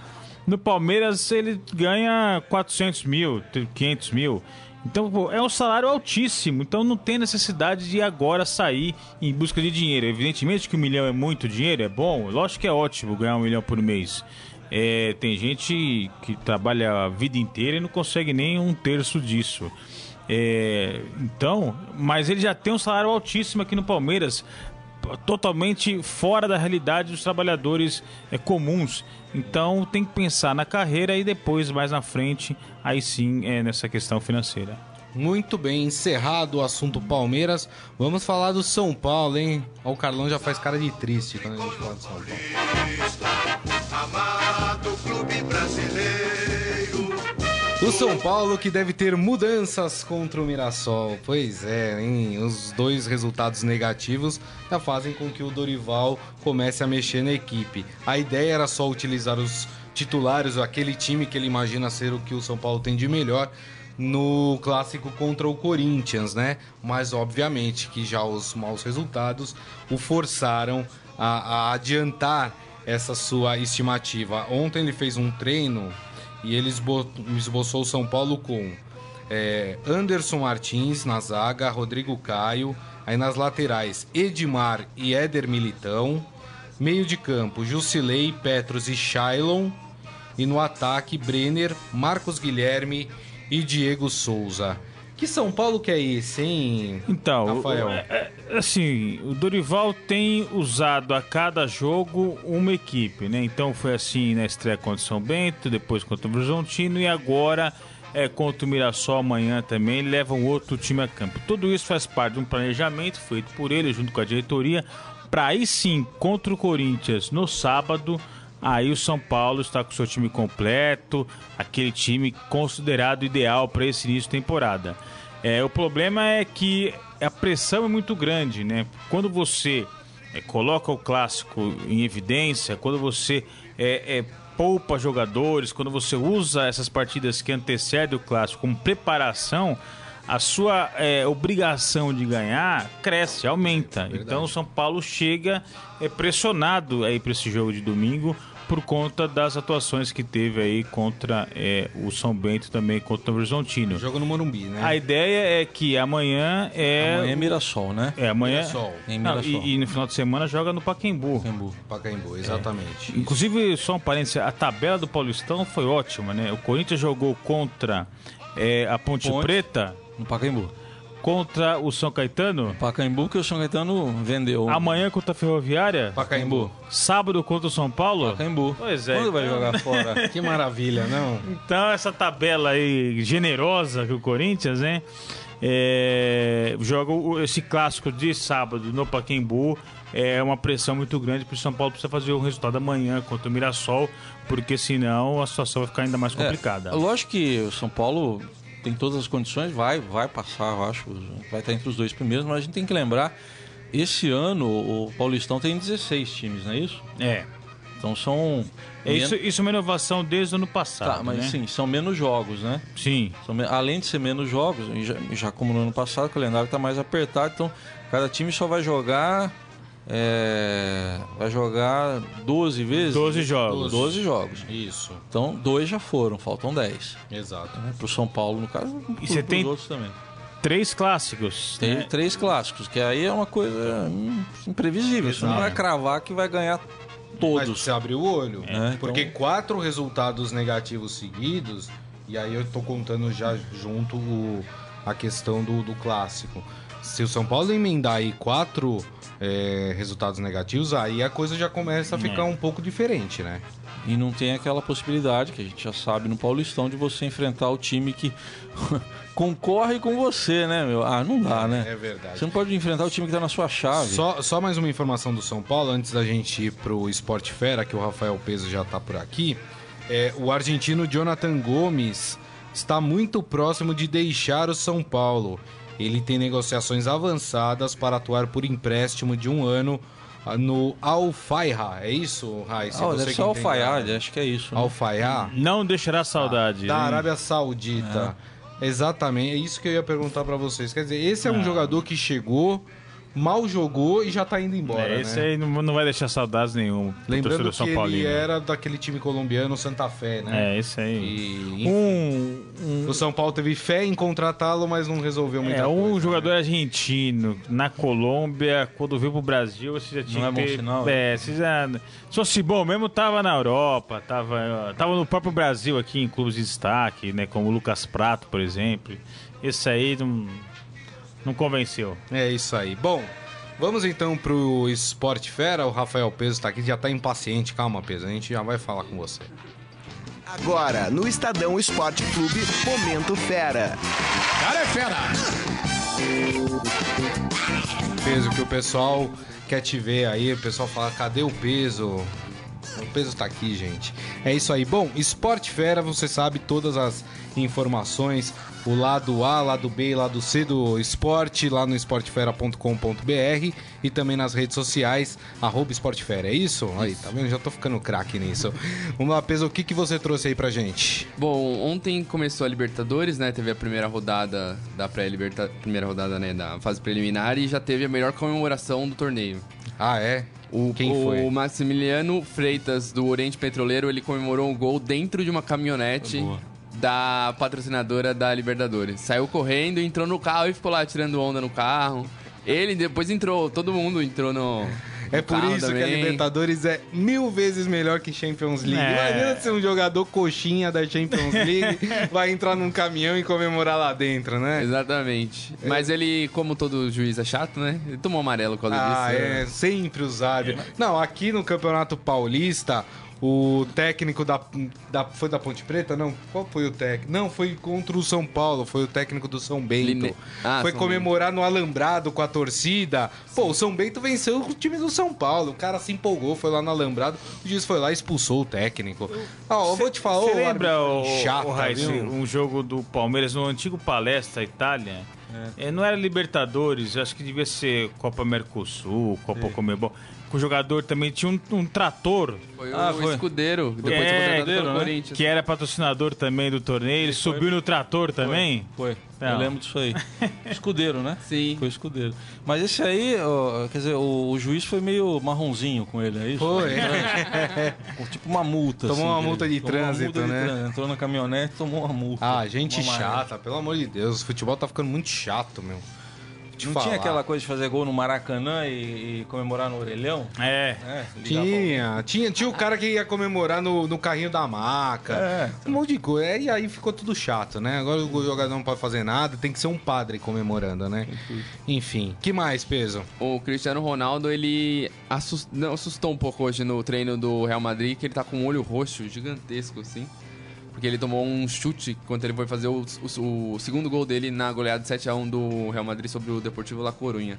No Palmeiras ele ganha 400 mil, 500 mil. Então, pô, é um salário altíssimo. Então não tem necessidade de agora sair em busca de dinheiro. Evidentemente que um milhão é muito dinheiro, é bom. Lógico que é ótimo ganhar um milhão por mês. É, tem gente que trabalha a vida inteira e não consegue nem um terço disso. É, então, mas ele já tem um salário altíssimo aqui no Palmeiras, totalmente fora da realidade dos trabalhadores é, comuns. Então tem que pensar na carreira e depois, mais na frente, aí sim é nessa questão financeira. Muito bem, encerrado o assunto Palmeiras, vamos falar do São Paulo, hein? Ó, o Carlão já faz cara de triste quando a gente fala de São Paulo. Amado clube brasileiro. O São Paulo que deve ter mudanças contra o Mirassol. Pois é, hein? Os dois resultados negativos já fazem com que o Dorival comece a mexer na equipe. A ideia era só utilizar os titulares, aquele time que ele imagina ser o que o São Paulo tem de melhor no clássico contra o Corinthians, né? Mas obviamente que já os maus resultados o forçaram a, a adiantar essa sua estimativa. Ontem ele fez um treino e ele esbo- esboçou o São Paulo com é, Anderson Martins na zaga, Rodrigo Caio, aí nas laterais Edmar e Éder Militão, meio de campo Jusilei, Petros e Shailon, e no ataque Brenner, Marcos Guilherme e Diego Souza. Que São Paulo que é esse, hein? Então, Rafael. o- é- é- assim, o Dorival tem usado a cada jogo uma equipe, né? Então foi assim na estreia contra o São Bento, depois contra o Horizontino e agora é contra o Mirassol amanhã também, leva um outro time a campo. Tudo isso faz parte de um planejamento feito por ele junto com a diretoria para aí sim contra o Corinthians no sábado Aí o São Paulo está com seu time completo, aquele time considerado ideal para esse início de temporada. É, o problema é que a pressão é muito grande, né? Quando você é, coloca o clássico em evidência, quando você é, é, poupa jogadores, quando você usa essas partidas que antecedem o clássico como preparação, a sua é, obrigação de ganhar cresce, aumenta. Então o São Paulo chega é, pressionado aí para esse jogo de domingo por conta das atuações que teve aí contra é, o São Bento também contra o Horizontino. Jogo no Morumbi, né? A ideia é que amanhã é Amanhã é Mirassol, né? é amanhã Mirassol. Em Não, Mirassol. e, e no final de semana joga no Pacaembu. Pacaembu. Pacaembu, exatamente. Inclusive, só um parênteses, a tabela do Paulistão foi ótima, né? O Corinthians jogou contra é, a Ponte, Ponte. Preta, No Pacaembu. Contra o São Caetano, Pacaembu que o São Caetano vendeu. amanhã contra a Ferroviária, Pacaembu. sábado contra o São Paulo. Pacaembu. Pois é. Quando vai então- jogar fora? Que maravilha, não? Então, essa tabela aí generosa que o Corinthians, né? é, joga esse clássico de sábado no Pacaembu. É uma pressão muito grande para o São Paulo precisa fazer o resultado amanhã contra o Mirassol, porque senão a situação vai ficar ainda mais complicada. É, lógico que o São Paulo tem todas as condições, vai, vai passar, eu acho, vai estar entre os dois primeiros, mas a gente tem que lembrar, esse ano o Paulistão tem 16 times, não é isso? É. Então são. É isso, isso é uma inovação desde o ano passado, Tá, mas né? sim, são menos jogos, né? Sim. São Além de ser menos jogos, já, já como no ano passado, o calendário está mais apertado, então cada time só vai jogar. É, vai jogar 12 vezes? 12 jogos. 12 jogos. Isso, Então, dois já foram, faltam 10. exato. Né? Pro São Paulo, no caso, e você tem- outros também. Três clássicos. Tem né? três clássicos, que aí é uma coisa imprevisível. Você não Exato. vai cravar que vai ganhar Mas todos. você abre o olho. É, porque então- quatro resultados negativos seguidos, e aí eu tô contando já junto o- a questão do, do clássico. Se o São Paulo emendar aí quatro é, resultados negativos, aí a coisa já começa a ficar um pouco diferente, né? E não tem aquela possibilidade, que a gente já sabe no Paulistão, de você enfrentar o time que concorre com você, né, meu? Ah, não dá, né? É verdade. Você não pode enfrentar o time que tá na sua chave. Só, só mais uma informação do São Paulo, antes da gente ir pro Esporte Fera, que o Rafael Peso já tá por aqui. É, o argentino Jonathan Gomes está muito próximo de deixar o São Paulo. Ele tem negociações avançadas para atuar por empréstimo de um ano ah, no Al Fayha. É isso, Raíssa? Ah, deve ser árabe. acho que é isso. né? Al Fayha? Não deixará saudade. Da né? Arábia Saudita. Exatamente, é isso que eu ia perguntar pra vocês. Quer dizer, esse é um Ah. jogador que chegou mal jogou e já tá indo embora, É, né? esse aí não, não vai deixar saudades nenhum. Lembrando que São ele Paulino. era daquele time colombiano Santa Fé, né? É, esse aí. E, Um, um, o São Paulo teve fé em contratá-lo, mas não resolveu muita é, coisa. um né? jogador argentino na Colômbia, quando veio pro Brasil, você já tinha Não é que bom ter- sinal, É, você já. Se fosse bom mesmo, tava na Europa, tava, tava no próprio Brasil aqui em clubes de destaque, né? Como o Lucas Prato, por exemplo. Esse aí não, não convenceu. É isso aí. Bom, vamos então pro Esporte Fera. O Rafael Peso tá aqui, já tá impaciente. Calma, Peso, a gente já vai falar com você. Agora, no Estadão Esporte Clube, Momento Fera. Cara é fera! Peso que o pessoal quer te ver aí, o pessoal fala, cadê o peso? O peso tá aqui, gente. É isso aí. Bom, Esporte Fera, você sabe todas as informações, o lado A, lado B e lado C do esporte, lá no esportefera.com.br e também nas redes sociais, arroba esportefera. É isso? Aí, tá vendo? Já tô ficando craque nisso. Vamos lá, Peso, o que, que você trouxe aí pra gente? Bom, ontem começou a Libertadores, né? Teve a primeira rodada da pré-liberta, primeira rodada, né, da fase preliminar e já teve a melhor comemoração do torneio. Ah, é? O, Quem o foi? Maximiliano Freitas do Oriente Petroleiro, ele comemorou um gol dentro de uma caminhonete Boa. da patrocinadora da Libertadores. Saiu correndo, entrou no carro e ficou lá tirando onda no carro. Ele depois entrou, todo mundo entrou no É por isso que a também. Libertadores é mil vezes melhor que Champions League. É. Imagina ser um jogador coxinha da Champions League vai entrar num caminhão e comemorar lá dentro, né? Exatamente. Mas ele, como todo juiz é chato, né? Ele tomou amarelo causa Ah, disso. é, sempre os árbitros. Não, aqui no Campeonato Paulista, o técnico da, da. Foi da Ponte Preta? Não. Qual foi o técnico? Não, foi contra o São Paulo, foi o técnico do São Bento. Line- Ah, foi São comemorar no Alambrado com a torcida. Pô, o São Bento venceu o time do São Paulo. O cara se empolgou, foi lá no Alambrado. O juiz foi lá e expulsou o técnico. Ó, eu vou te falar, Você ô, lembra o, chato, o Raiz, viu? um jogo do Palmeiras no antigo Palestra Itália? É, não era Libertadores, acho que devia ser Copa Mercosul, Copa Comebol. O jogador também tinha um, um trator Foi Ah, o foi. escudeiro, depois É, foi escudeiro, né? Corinthians. que era patrocinador também do torneio. Ele subiu no trator também. Foi. Não. Eu lembro disso aí. Escudeiro, né? Sim. Foi escudeiro. Mas esse aí, ó, quer dizer, o, o juiz foi meio marronzinho com ele, é isso? Foi. Tipo uma multa. Tomou assim, uma multa de trânsito, multa de né? trânsito. Entrou na caminhonete e tomou uma multa. Ah, gente chata, pelo amor de Deus. O futebol tá ficando muito chato, meu. Te Não falar. tinha aquela coisa de fazer gol no Maracanã e, e comemorar no orelhão? É. É, Tinha, tinha, tinha o cara que ia comemorar no, no carrinho da maca. É. Um monte de coisa. É, E aí ficou tudo chato, né? Agora o jogador não pode fazer nada, tem que ser um padre comemorando, né? Enfim, que mais, peso? O Cristiano Ronaldo, ele não, assustou um pouco hoje no treino do Real Madrid, que ele tá com um olho roxo gigantesco, assim. Porque ele tomou um chute quando ele foi fazer o, o- o segundo gol dele na goleada 7x1 do Real Madrid sobre o Deportivo La Coruña.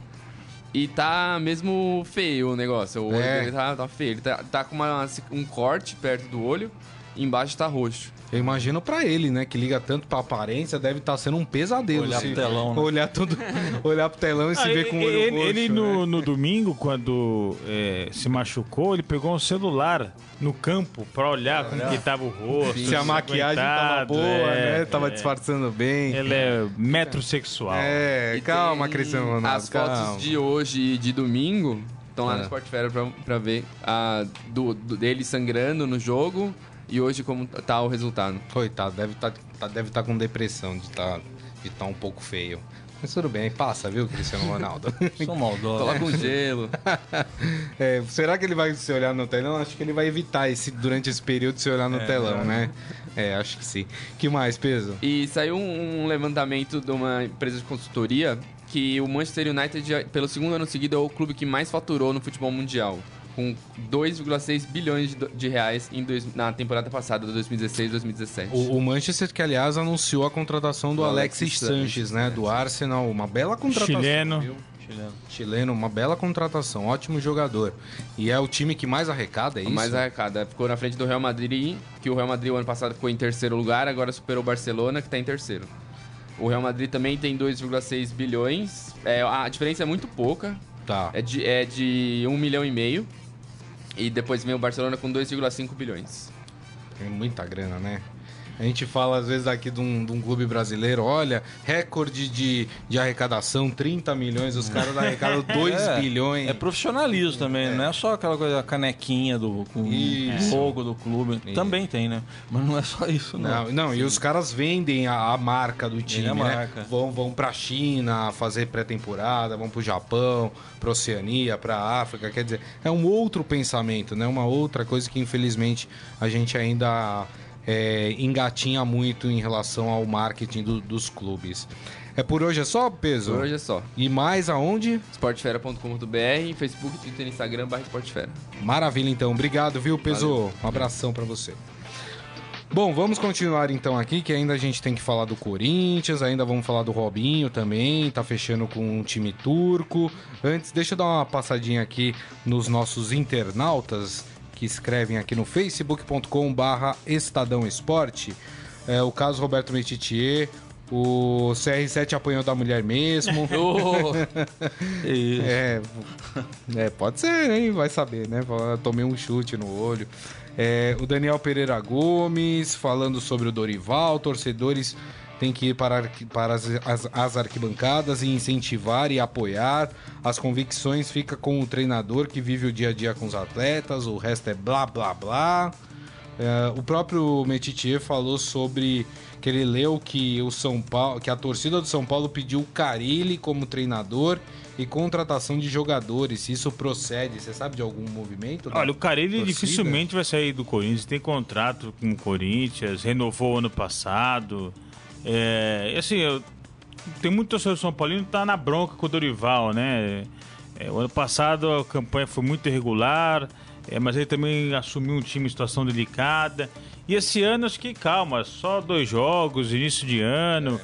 E tá mesmo feio o negócio. O olho É. dele tá, tá feio. Ele tá, tá com uma- um corte perto do olho e embaixo tá roxo. Eu imagino pra ele, né? Que liga tanto pra aparência, deve estar sendo um pesadelo. Olhar se- pro telão, né? Olhar, tudo, olhar pro telão e se Ah, ver com o olho ele, roxo. ele né? no, no domingo, quando é, se machucou, ele pegou um celular no campo pra olhar como que tava o rosto. Se a maquiagem tava boa, é, né? Tava é. disfarçando bem. Ele é metrosexual. É, E calma, Cristiano Ronaldo, As calma. fotos de hoje e de domingo estão lá É. no Sport Fair pra, pra ver a, do, do- dele sangrando no jogo e hoje como tá o resultado. Coitado, deve estar tá, deve tá com depressão de tá, de tá um pouco feio. Mas tudo bem, passa, viu, Cristiano Ronaldo? Sou maldoso. Coloca um gelo. É, será que ele vai se olhar no telão? Acho que ele vai evitar esse, durante esse período se olhar no telão, né? É, acho que sim. que mais, peso? E saiu um levantamento de uma empresa de consultoria que o Manchester United, pelo segundo ano seguido, é o clube que mais faturou no futebol mundial. Com 2,6 bilhões de, reais em dois- na temporada passada, 2016-2017. O, o Manchester, que aliás anunciou a contratação do, Do Alexis Alexis Sanches, né? Do Arsenal. Uma bela contratação. Chileno. viu? Chileno, uma bela contratação. Ótimo jogador. E é o time que mais arrecada, é isso? mais arrecada. Ficou na frente do Real Madrid, que o Real Madrid o ano passado ficou em terceiro lugar, agora superou o Barcelona, que está em terceiro. O Real Madrid também tem 2,6 bilhões. É, a diferença é muito pouca, Tá. é de, é de 1 milhão e meio. E depois vem o Barcelona com 2,5 bilhões. É muita grana, né? A gente fala às vezes aqui de um, de um clube brasileiro, olha, recorde de, de arrecadação, 30 milhões, os caras arrecadam 2 É, bilhões. É profissionalismo também, não é só aquela coisa, a canequinha do com Isso. logo do clube. Também tem, né? Mas não é só isso, não. Não, não, e os caras vendem a, a marca do time, né? marca. Vão, vão pra China fazer pré-temporada, vão pro Japão, pra Oceania, pra África. Quer dizer, é um outro pensamento, né? Uma outra coisa que infelizmente a gente ainda é, engatinha muito em relação ao marketing do- dos clubes. É por hoje é só, Peso? Por hoje é só. E mais aonde? Esportefera.com.br, Facebook, Twitter, Instagram, barra Esportefera. Maravilha, então. Obrigado, viu, Peso? Valeu. Um abração pra você. Bom, vamos continuar então aqui, que ainda a gente tem que falar do Corinthians, ainda vamos falar do Robinho também, tá fechando com um time turco. Antes, deixa eu dar uma passadinha aqui nos nossos internautas que escrevem aqui no facebook.com barra Estadão Esporte. É, o caso Roberto Metitier, o CR7 apanhou da mulher mesmo. E- É, é, pode ser, hein? Vai saber, né? Tomei um chute no olho. É, o Daniel Pereira Gomes falando sobre o Dorival. Torcedores têm que ir para, para as, as- as arquibancadas e incentivar e apoiar. As convicções fica com o treinador que vive o dia a dia com os atletas. O resto é blá blá blá. É, o próprio Metitier falou sobre que ele leu que o São Paulo, que a torcida do São Paulo pediu o Carilli como treinador e contratação de jogadores. Se isso procede, você sabe de algum movimento? Olha, o Carilli torcida? dificilmente vai sair do Corinthians, tem contrato com o Corinthians, renovou ano passado. É, assim, eu, tem muito torcedor São Paulino que tá na bronca com o Dorival, né? É, o ano passado a campanha foi muito irregular, é, mas ele também assumiu um time em situação delicada. E esse ano, acho que calma, só dois jogos, início de ano.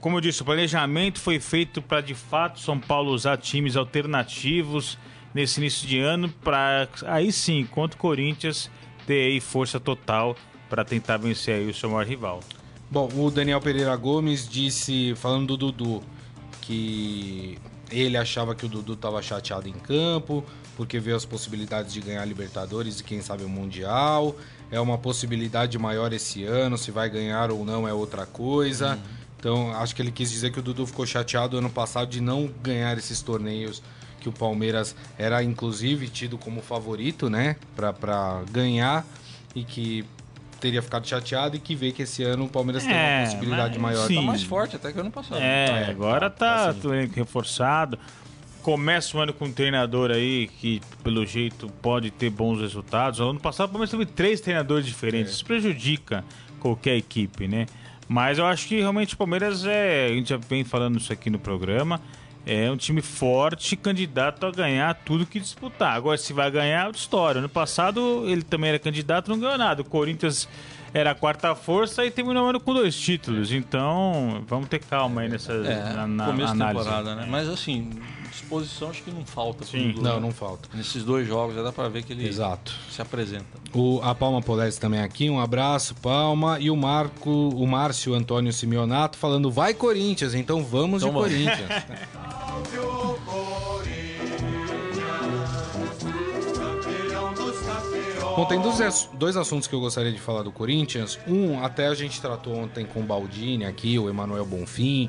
Como eu disse, o planejamento foi feito para de fato São Paulo usar times alternativos nesse início de ano, para aí sim, contra o Corinthians, ter aí força total para tentar vencer aí o seu maior rival. Bom, o Daniel Pereira Gomes disse, falando do Dudu, que ele achava que o Dudu estava chateado em campo, porque vê as possibilidades de ganhar Libertadores e quem sabe o Mundial. É uma possibilidade maior esse ano, se vai ganhar ou não é outra coisa. Então, acho que ele quis dizer que o Dudu ficou chateado ano passado de não ganhar esses torneios que o Palmeiras era inclusive tido como favorito, né, para ganhar e que teria ficado chateado e que vê que esse ano o Palmeiras tem É, uma possibilidade mas, maior. sim. Tá mais forte até que ano passado. É, É, agora tá, tá, tudo reforçado. Começa o ano com um treinador aí que, pelo jeito, pode ter bons resultados. Ano passado, o Palmeiras teve três treinadores diferentes. Isso prejudica qualquer equipe, né? Mas eu acho que realmente o Palmeiras é. A gente já vem falando isso aqui no programa. É um time forte, candidato a ganhar tudo que disputar. Agora, se vai ganhar, é outra história. Ano passado, ele também era candidato, não ganhou nada. O Corinthians era a quarta força e terminou o ano com dois títulos. Então, vamos ter calma aí nessa É, na, na começo análise. temporada, né? Mas assim, disposição acho que não falta. Sim. Dudu, Não, né? não falta. Nesses dois jogos já dá pra ver que ele Exato. se apresenta. O, a Palma Polese também aqui, um abraço, Palma. E o Marco, o Márcio Antônio Simeonato falando, vai Corinthians, então vamos Então de vamos. Corinthians. Bom, tem dois, dois assuntos que eu gostaria de falar do Corinthians. Um, até a gente tratou ontem com o Baldini aqui, o Emanuel Bonfim,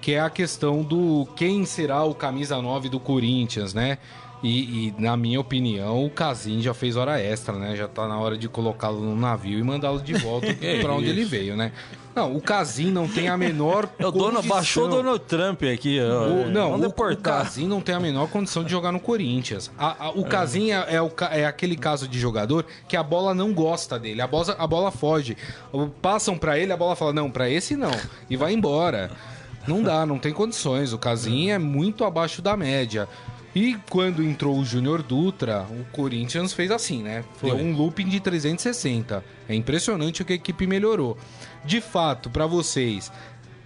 que é a questão do quem será o camisa 9 do Corinthians, né? E, e, na minha opinião, o Casim já fez hora extra, né? Já tá na hora de colocá-lo no navio e mandá-lo de volta para onde ele veio, né? Não, o Casim não tem a menor É o dono, condição- baixou o Donald Trump aqui. ó. o, não, Vamos o, o. Casim não tem a menor condição de jogar no Corinthians. A- a- o Casim é, é ca- é aquele caso de jogador que a bola não gosta dele, a bola, a bola foge. Passam pra ele, a bola fala, não, pra esse não, e vai embora. Não dá, não tem condições. O Casim é muito abaixo da média. E quando entrou o Júnior Dutra, o Corinthians fez assim, né? Deu um looping de 360. É impressionante o que a equipe melhorou. De fato, pra vocês,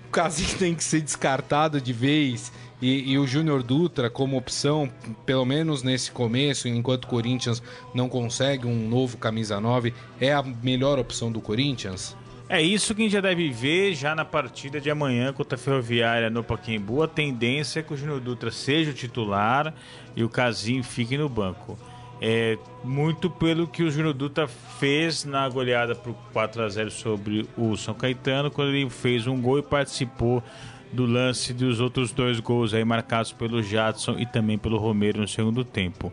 o Casim tem que ser descartado de vez e, e o Júnior Dutra como opção, pelo menos nesse começo, enquanto o Corinthians não consegue um novo camisa 9, é a melhor opção do Corinthians? É isso que a gente já deve ver já na partida de amanhã contra a Ferroviária no Paquembu. A tendência é que o Júnior Dutra seja o titular e o Casim fique no banco. É, muito pelo que o Júnior Dutra fez na goleada por 4 a 0 sobre o São Caetano, quando ele fez um gol e participou do lance dos outros dois gols aí marcados pelo Jadson e também pelo Romero no segundo tempo.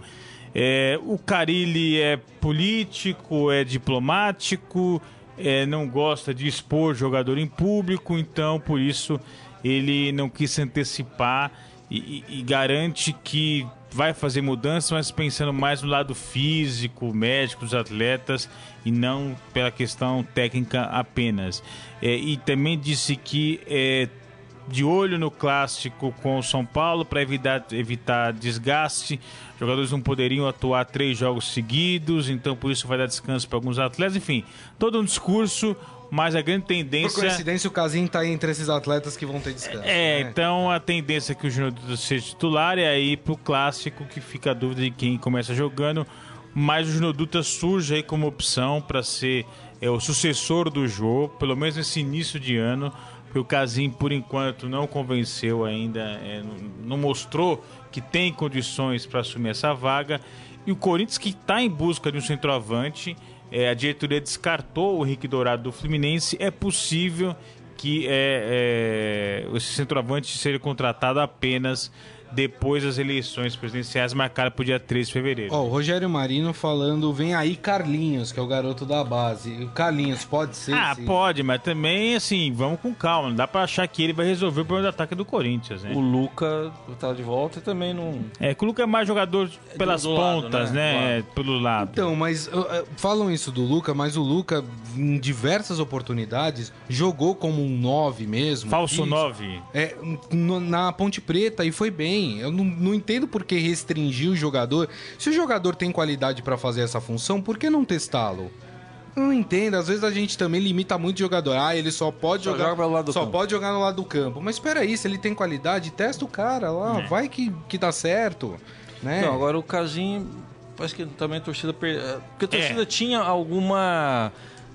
É, o Carilli é político, é diplomático, é, não gosta de expor jogador em público, então por isso ele não quis se antecipar e, e, e garante que vai fazer mudanças, mas pensando mais no lado físico, médico dos atletas e não pela questão técnica apenas. É, e também disse que é, de olho no clássico com o São Paulo para evitar, evitar desgaste. Jogadores não poderiam atuar três jogos seguidos, então por isso vai dar descanso para alguns atletas. Enfim, todo um discurso, mas a grande tendência. Por coincidência, o Casim está entre esses atletas que vão ter descanso. É, né? então a tendência é que o Júnior seja titular e aí pro clássico que fica a dúvida de quem começa jogando. Mas o Júnior Dutra surge aí como opção para ser é, o sucessor do jogo, pelo menos nesse início de ano o Casim, por enquanto, não convenceu ainda, é, não mostrou que tem condições para assumir essa vaga. E o Corinthians, que está em busca de um centroavante, é, a diretoria descartou o Henrique Dourado do Fluminense. É possível que é, é, esse centroavante seja contratado apenas depois das eleições presidenciais marcadas para o dia 3 de fevereiro. Ó, o Rogério Marino falando, vem aí Carlinhos, que é o garoto da base. O Carlinhos pode ser? Ah, sim. pode, mas também, assim, vamos com calma. Não dá para achar que ele vai resolver o problema do ataque do Corinthians, né? O Luca tá de volta e também não. É, que o Luca é mais jogador pelas do lado, pontas, né? né? Claro. Pelo lado. Então, mas uh, falam isso do Luca, mas o Luca, em diversas oportunidades, jogou como um 9 mesmo. Falso Isso. 9. É, no- na Ponte Preta e foi bem. Eu não, não entendo por que restringir o jogador. Se o jogador tem qualidade pra fazer essa função, por que não testá-lo? Eu não entendo, às vezes a gente também limita muito o jogador. Ah, ele só pode Só jogar joga pelo lado do só campo. pode jogar no lado do campo. Mas espera aí, se ele tem qualidade, testa o cara lá, É. vai que, que dá certo, né? Não, agora o Casim, parece que também a torcida. Per... eh, Porque a É. torcida tinha alguma.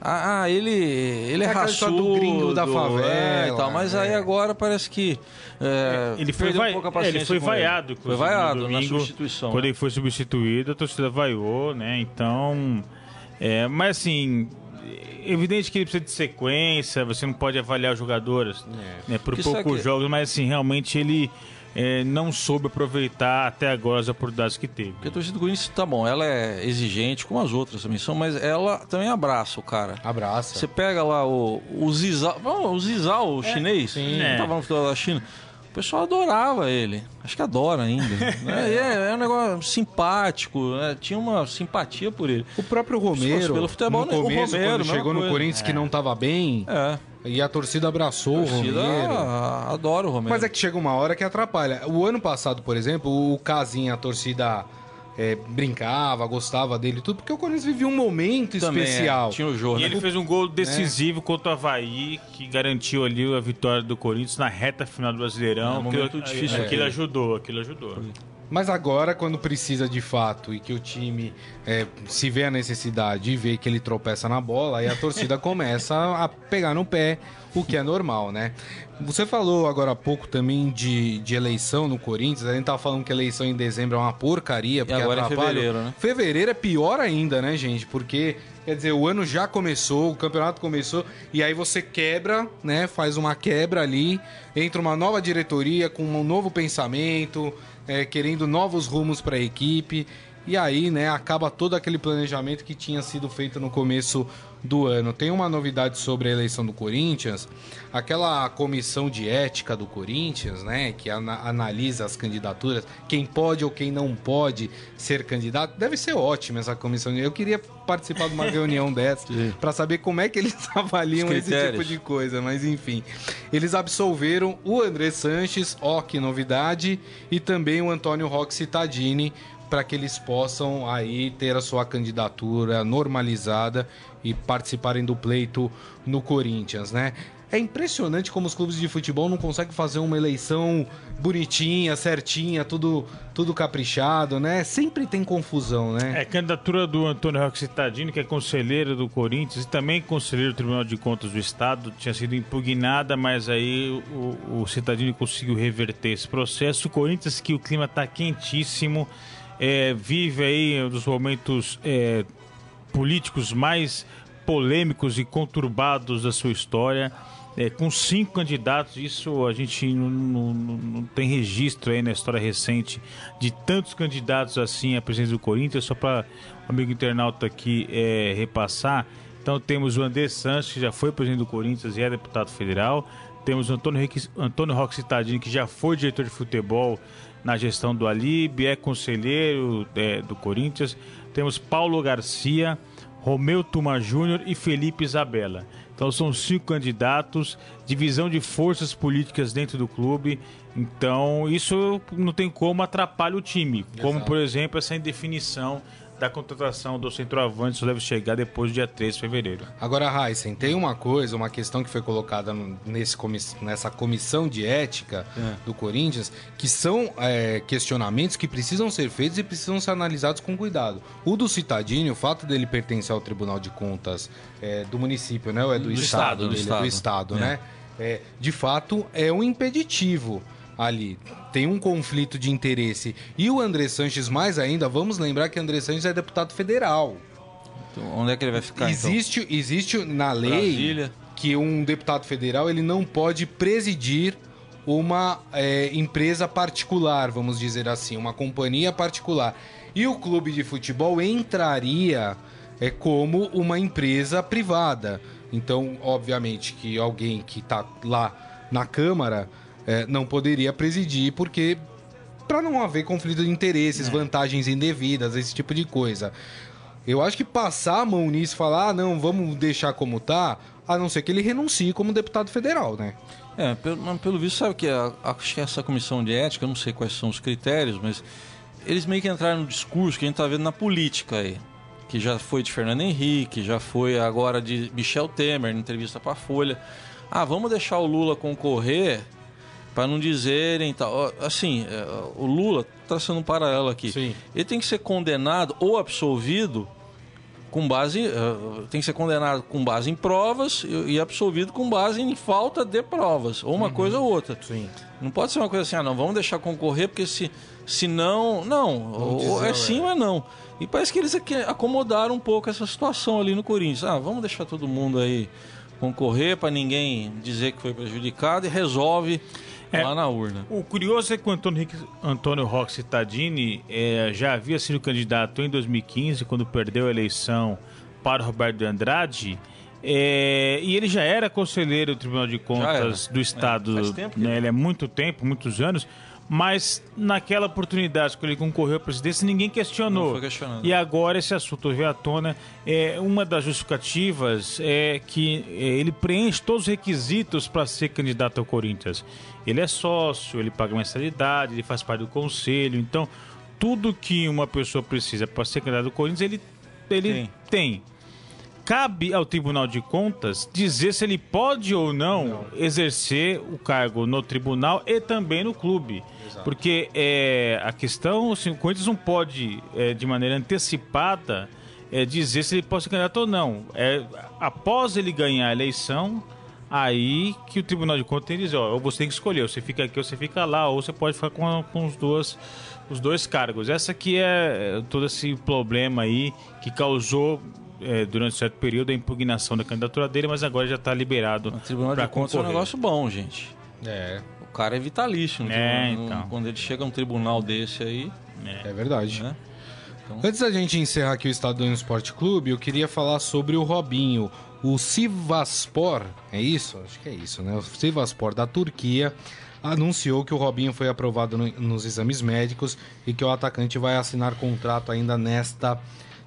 Ah, ah, ele, ele é É raçudo. do gringo da favela, é, e tal, mas aí é. agora parece que. é, Ele foi, vai... um pouco a é, paciência ele foi vaiado, Foi inclusive, vaiado no na domingo, substituição. Quando né? ele foi substituído, a torcida vaiou, né? Então. É, mas assim. é Evidente que ele precisa de sequência, você não pode avaliar os jogadores né, por poucos que- jogos, mas assim, realmente ele é, não soube aproveitar até agora as oportunidades que teve. Porque a torcida do Corinthians, tá bom, ela é exigente, como as outras também são, mas ela também abraça o cara. Abraça. Você pega lá o, o Zizal, o Zizal, o chinês, sim. que É. tava no futebol da China. O pessoal adorava ele. Acho que adora ainda. né? É, é um negócio simpático, né? tinha uma simpatia por ele. O próprio Romero, pelo futebol, no né? O começo, Romero, quando chegou no. Corinthians que não tava bem, É, e a torcida abraçou a o torcida Romero. ah, adora o Romero. Mas é que chega uma hora que atrapalha. O ano passado, por exemplo, o Casim, a torcida é, brincava, gostava dele e tudo, porque o Corinthians vivia um momento Também, é, especial. tinha o jogo, E né? ele fez um gol decisivo contra o Havaí, que garantiu ali a vitória do Corinthians na reta final do Brasileirão. É um momento Aquilo- difícil Aquilo aquele. ajudou, aquilo ajudou. Mas agora, quando precisa de fato e que o time é, se vê a necessidade e vê que ele tropeça na bola, aí a torcida começa a pegar no pé, o que é normal, né? Você falou agora há pouco também de, de eleição no Corinthians, a gente tava falando que eleição em dezembro é uma porcaria, porque agora é atrapalha. fevereiro, né? Fevereiro é pior ainda, né, gente? Porque, quer dizer, o ano já começou, o campeonato começou, e aí você quebra, né? Faz uma quebra ali, entra uma nova diretoria com um novo pensamento, é, querendo novos rumos para a equipe. E aí, né, acaba todo aquele planejamento que tinha sido feito no começo do ano. Tem uma novidade sobre a eleição do Corinthians. Aquela comissão de ética do Corinthians, né, que ana- analisa as candidaturas, quem pode ou quem não pode ser candidato. Deve ser ótima essa comissão. Eu queria participar de uma reunião dessa para saber como é que eles avaliam esse tipo de coisa, mas enfim. Eles absolveram o André Sanches, ó que novidade, e também o Antônio Roque Cittadini para que eles possam aí ter a sua candidatura normalizada e participarem do pleito no Corinthians, né? É impressionante como os clubes de futebol não conseguem fazer uma eleição bonitinha, certinha, tudo, tudo caprichado, né? Sempre tem confusão, né? É, candidatura do Antônio Roque Cittadini, que é conselheiro do Corinthians e também conselheiro do Tribunal de Contas do Estado, tinha sido impugnada, mas aí o, o Cittadini conseguiu reverter esse processo. O Corinthians, que o clima está quentíssimo, é, vive aí um dos momentos é, políticos mais polêmicos e conturbados da sua história. É, com cinco candidatos, isso a gente não, não, não, tem registro aí na história recente de tantos candidatos assim à presidência do Corinthians, só para o amigo internauta aqui é, repassar. Então temos o André Santos, que já foi presidente do Corinthians e é deputado federal. Temos o Antônio, Henrique, Antônio Roque Citadini, que já foi diretor de futebol na gestão do Alib, é conselheiro é, do Corinthians. Temos Paulo Garcia, Romeu Tuma Júnior e Felipe Isabela. Então são cinco candidatos, divisão de forças políticas dentro do clube. Então isso não tem como atrapalhar o time. Como, por exemplo, essa indefinição da contratação do centroavante só deve chegar depois do dia 3 de fevereiro. Agora, Heisen, tem uma coisa, uma questão que foi colocada nesse comiss nessa comissão de ética é. do Corinthians, que são é, questionamentos que precisam ser feitos e precisam ser analisados com cuidado. O do Citadini, o fato dele pertencer ao Tribunal de Contas é, do município, né? Ou é do, do Estado? estado do Estado, do estado né? É, de fato, é um impeditivo ali. Tem um conflito de interesse. E o André Sanches, mais ainda, vamos lembrar que André Sanches é deputado federal. Então, onde é que ele vai ficar? Existe, então? existe na lei Brasília. que um deputado federal ele não pode presidir uma é, empresa particular, vamos dizer assim, uma companhia particular. E o clube de futebol entraria é, como uma empresa privada. Então, obviamente, que alguém que está lá na Câmara é, não poderia presidir, porque para não haver conflito de interesses, é. vantagens indevidas, esse tipo de coisa. Eu acho que passar a mão nisso e falar, ah, não, vamos deixar como tá, a não ser que ele renuncie como deputado federal, né? É, pelo, pelo visto, sabe que a, acho que essa comissão de ética, eu não sei quais são os critérios, mas eles meio que entraram no discurso que a gente tá vendo na política aí. Que já foi de Fernando Henrique, já foi agora de Michel Temer, na entrevista para a Folha. Ah, vamos deixar o Lula concorrer para não dizerem tal. Assim, é, o Lula traçando um paralelo aqui. Sim. Ele tem que ser condenado ou absolvido com base. É, tem que ser condenado com base em provas e absolvido com base em falta de provas. Ou uma uhum. coisa ou outra. Sim. Não pode ser uma coisa assim, ah, não, vamos deixar concorrer, porque se, se não. Não, ou é sim ou é não. E parece que eles acomodaram um pouco essa situação ali no Corinthians. Ah, vamos deixar todo mundo aí concorrer para ninguém dizer que foi prejudicado e resolve é, lá na urna. O curioso é que o Antônio, Antônio Roque Cittadini é, já havia sido candidato em 2015, quando perdeu a eleição para o Roberto de Andrade. É, e ele já era conselheiro do Tribunal de Contas do Estado. É, né, ele é muito tempo, muitos anos mas naquela oportunidade que ele concorreu à presidência, ninguém questionou. E agora esse assunto veio à tona. É, uma das justificativas é que é, ele preenche todos os requisitos para ser candidato ao Corinthians. Ele é sócio, ele paga mensalidade, ele faz parte do conselho. Então, tudo que uma pessoa precisa para ser candidato ao Corinthians, ele, ele tem. tem cabe ao Tribunal de Contas dizer se ele pode ou não, não. exercer o cargo no tribunal e também no clube. Exato. Porque é, a questão, assim, o Corinthians não pode, é, de maneira antecipada, é, dizer se ele pode ser candidato ou não. É, após ele ganhar a eleição, aí que o Tribunal de Contas tem que dizer, ó, ou você tem que escolher, você fica aqui ou você fica lá, ou você pode ficar com, com os, dois, os dois cargos. Essa aqui é, é todo esse problema aí que causou é, durante certo período a impugnação da candidatura dele, mas agora já está liberado. O Tribunal de Contas é um negócio bom, gente. É. O cara é vitalício. No é, então. Quando ele chega a um tribunal desse aí. É, é verdade. Né? Então... Antes da gente encerrar aqui o Estado do Esporte Clube, eu queria falar sobre o Robinho. O Sivaspor, é isso? Acho que é isso, né? O Sivaspor da Turquia anunciou que o Robinho foi aprovado no, nos exames médicos e que o atacante vai assinar contrato ainda nesta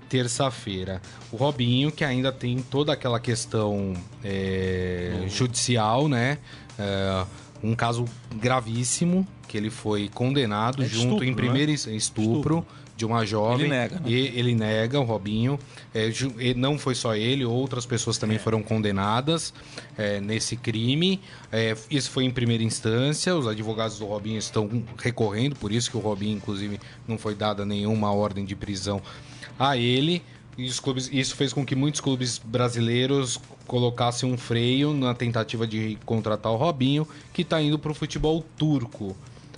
terça-feira. O Robinho, que ainda tem toda aquela questão é, judicial, né? É, um caso gravíssimo, que ele foi condenado é junto estupro, em primeiro né? estupro, estupro, de uma jovem. Ele nega. Né? E ele nega, o Robinho. É, não foi só ele, outras pessoas também é. foram condenadas é, nesse crime. É, isso foi em primeira instância. Os advogados do Robinho estão recorrendo, por isso que o Robinho, inclusive, não foi dada nenhuma ordem de prisão a ele. E os clubes, isso fez com que muitos clubes brasileiros colocassem um freio na tentativa de contratar o Robinho, que está indo para o futebol turco.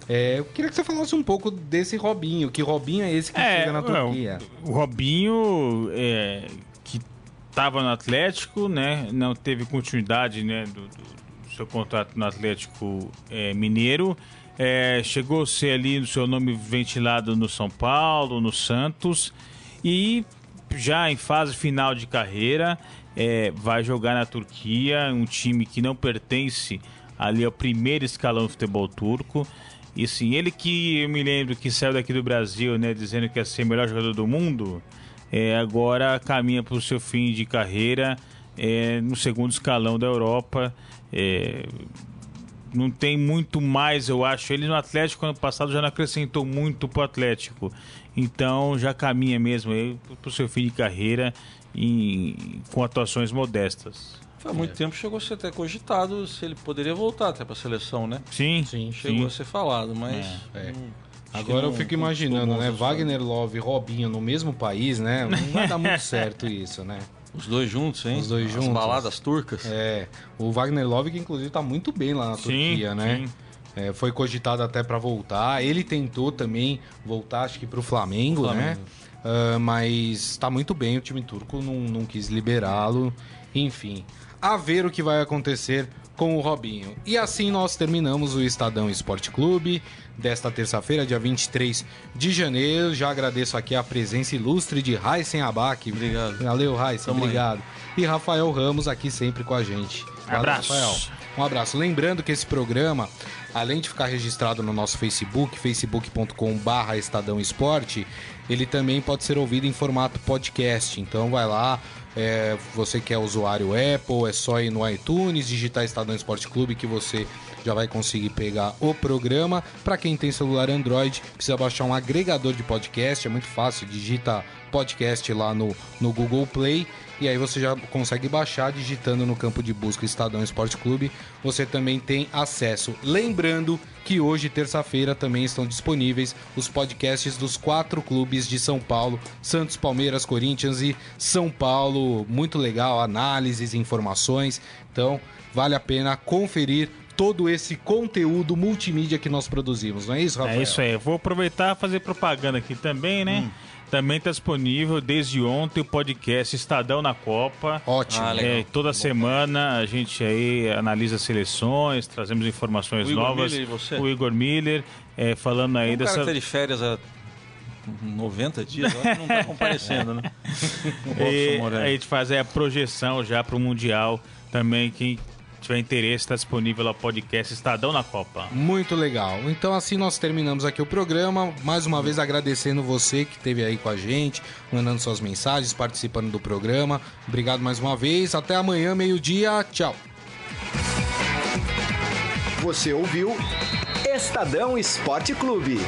É, eu queria que você falasse um pouco desse Robinho. Que Robinho é esse que chega na é, Turquia? O Robinho, é, que estava no Atlético, né? Não teve continuidade né, do, do seu contrato no Atlético é, Mineiro. É, chegou a ser ali o seu nome ventilado no São Paulo, no Santos. E já em fase final de carreira, é, vai jogar na Turquia, um time que não pertence ali ao primeiro escalão do futebol turco. E sim, ele que eu me lembro que saiu daqui do Brasil, né, dizendo que ia ser o melhor jogador do mundo, é, agora caminha para o seu fim de carreira é, no segundo escalão da Europa. É, não tem muito mais, eu acho. Ele no Atlético ano passado já não acrescentou muito pro Atlético. Então já caminha mesmo aí pro seu fim de carreira em, com atuações modestas. Há muito tempo chegou a ser até cogitado se ele poderia voltar até para a seleção, né? Sim, Sim, Chegou sim. a ser falado, mas. É. não- que Agora eu não fico conquistou imaginando, né? Wagner Love e Robinho no mesmo país, né? Não vai dar muito certo isso, né? Os dois juntos, hein? Os dois As juntos. baladas turcas. É, o Wagner Love que inclusive tá muito bem lá na Sim, Turquia, né? sim. É, foi cogitado até pra voltar. Ele tentou também voltar, acho que pro Flamengo, né? Flamengo. Ah, mas tá muito bem, o time turco não, não quis liberá-lo. Enfim, a ver o que vai acontecer com o Robinho. E assim nós terminamos o Estadão Esporte Clube desta terça-feira, dia 23 de janeiro. Já agradeço aqui a presença ilustre de Raíssen Abac. Obrigado. Valeu, aí. Obrigado. E Rafael Ramos aqui sempre com a gente. Valeu, Abraço. Rafael. Um abraço. Lembrando que esse programa, além de ficar registrado no nosso Facebook, facebook.com.br Estadão Esporte, ele também pode ser ouvido em formato podcast. Então vai lá, é, você que é usuário Apple, é só ir no iTunes, digitar Estadão Esporte Clube que você já vai conseguir pegar o programa. Para quem tem celular Android, precisa baixar um agregador de podcast, é muito fácil, digita podcast lá no, no Google Play e aí você já consegue baixar digitando no campo de busca Estadão Esporte Clube. Você também tem acesso. Lembrando que hoje, terça-feira, também estão disponíveis os podcasts dos quatro clubes de São Paulo: Santos, Palmeiras, Corinthians e São Paulo. Muito legal, análises, informações. Então, vale a pena conferir todo esse conteúdo multimídia que nós produzimos, não é isso, Rafael? É isso aí. Vou aproveitar e fazer propaganda aqui também, né? Também está disponível desde ontem o podcast Estadão na Copa. Ótimo. Ah. É, toda semana a gente aí analisa seleções, trazemos informações O Igor novas. Miller e você? O Igor Miller, é, falando aí Um cara dessa. que tá de férias há 90 dias, não tá comparecendo, né? E a gente faz aí a projeção já para o Mundial. Também, quem tiver interesse, está disponível lá o podcast Estadão na Copa. Muito legal. Então assim nós terminamos aqui o programa. Mais uma vez agradecendo você que esteve aí com a gente, mandando suas mensagens, participando do programa. Obrigado mais uma vez. Até amanhã, meio-dia. Tchau. Você ouviu Estadão Esporte Clube.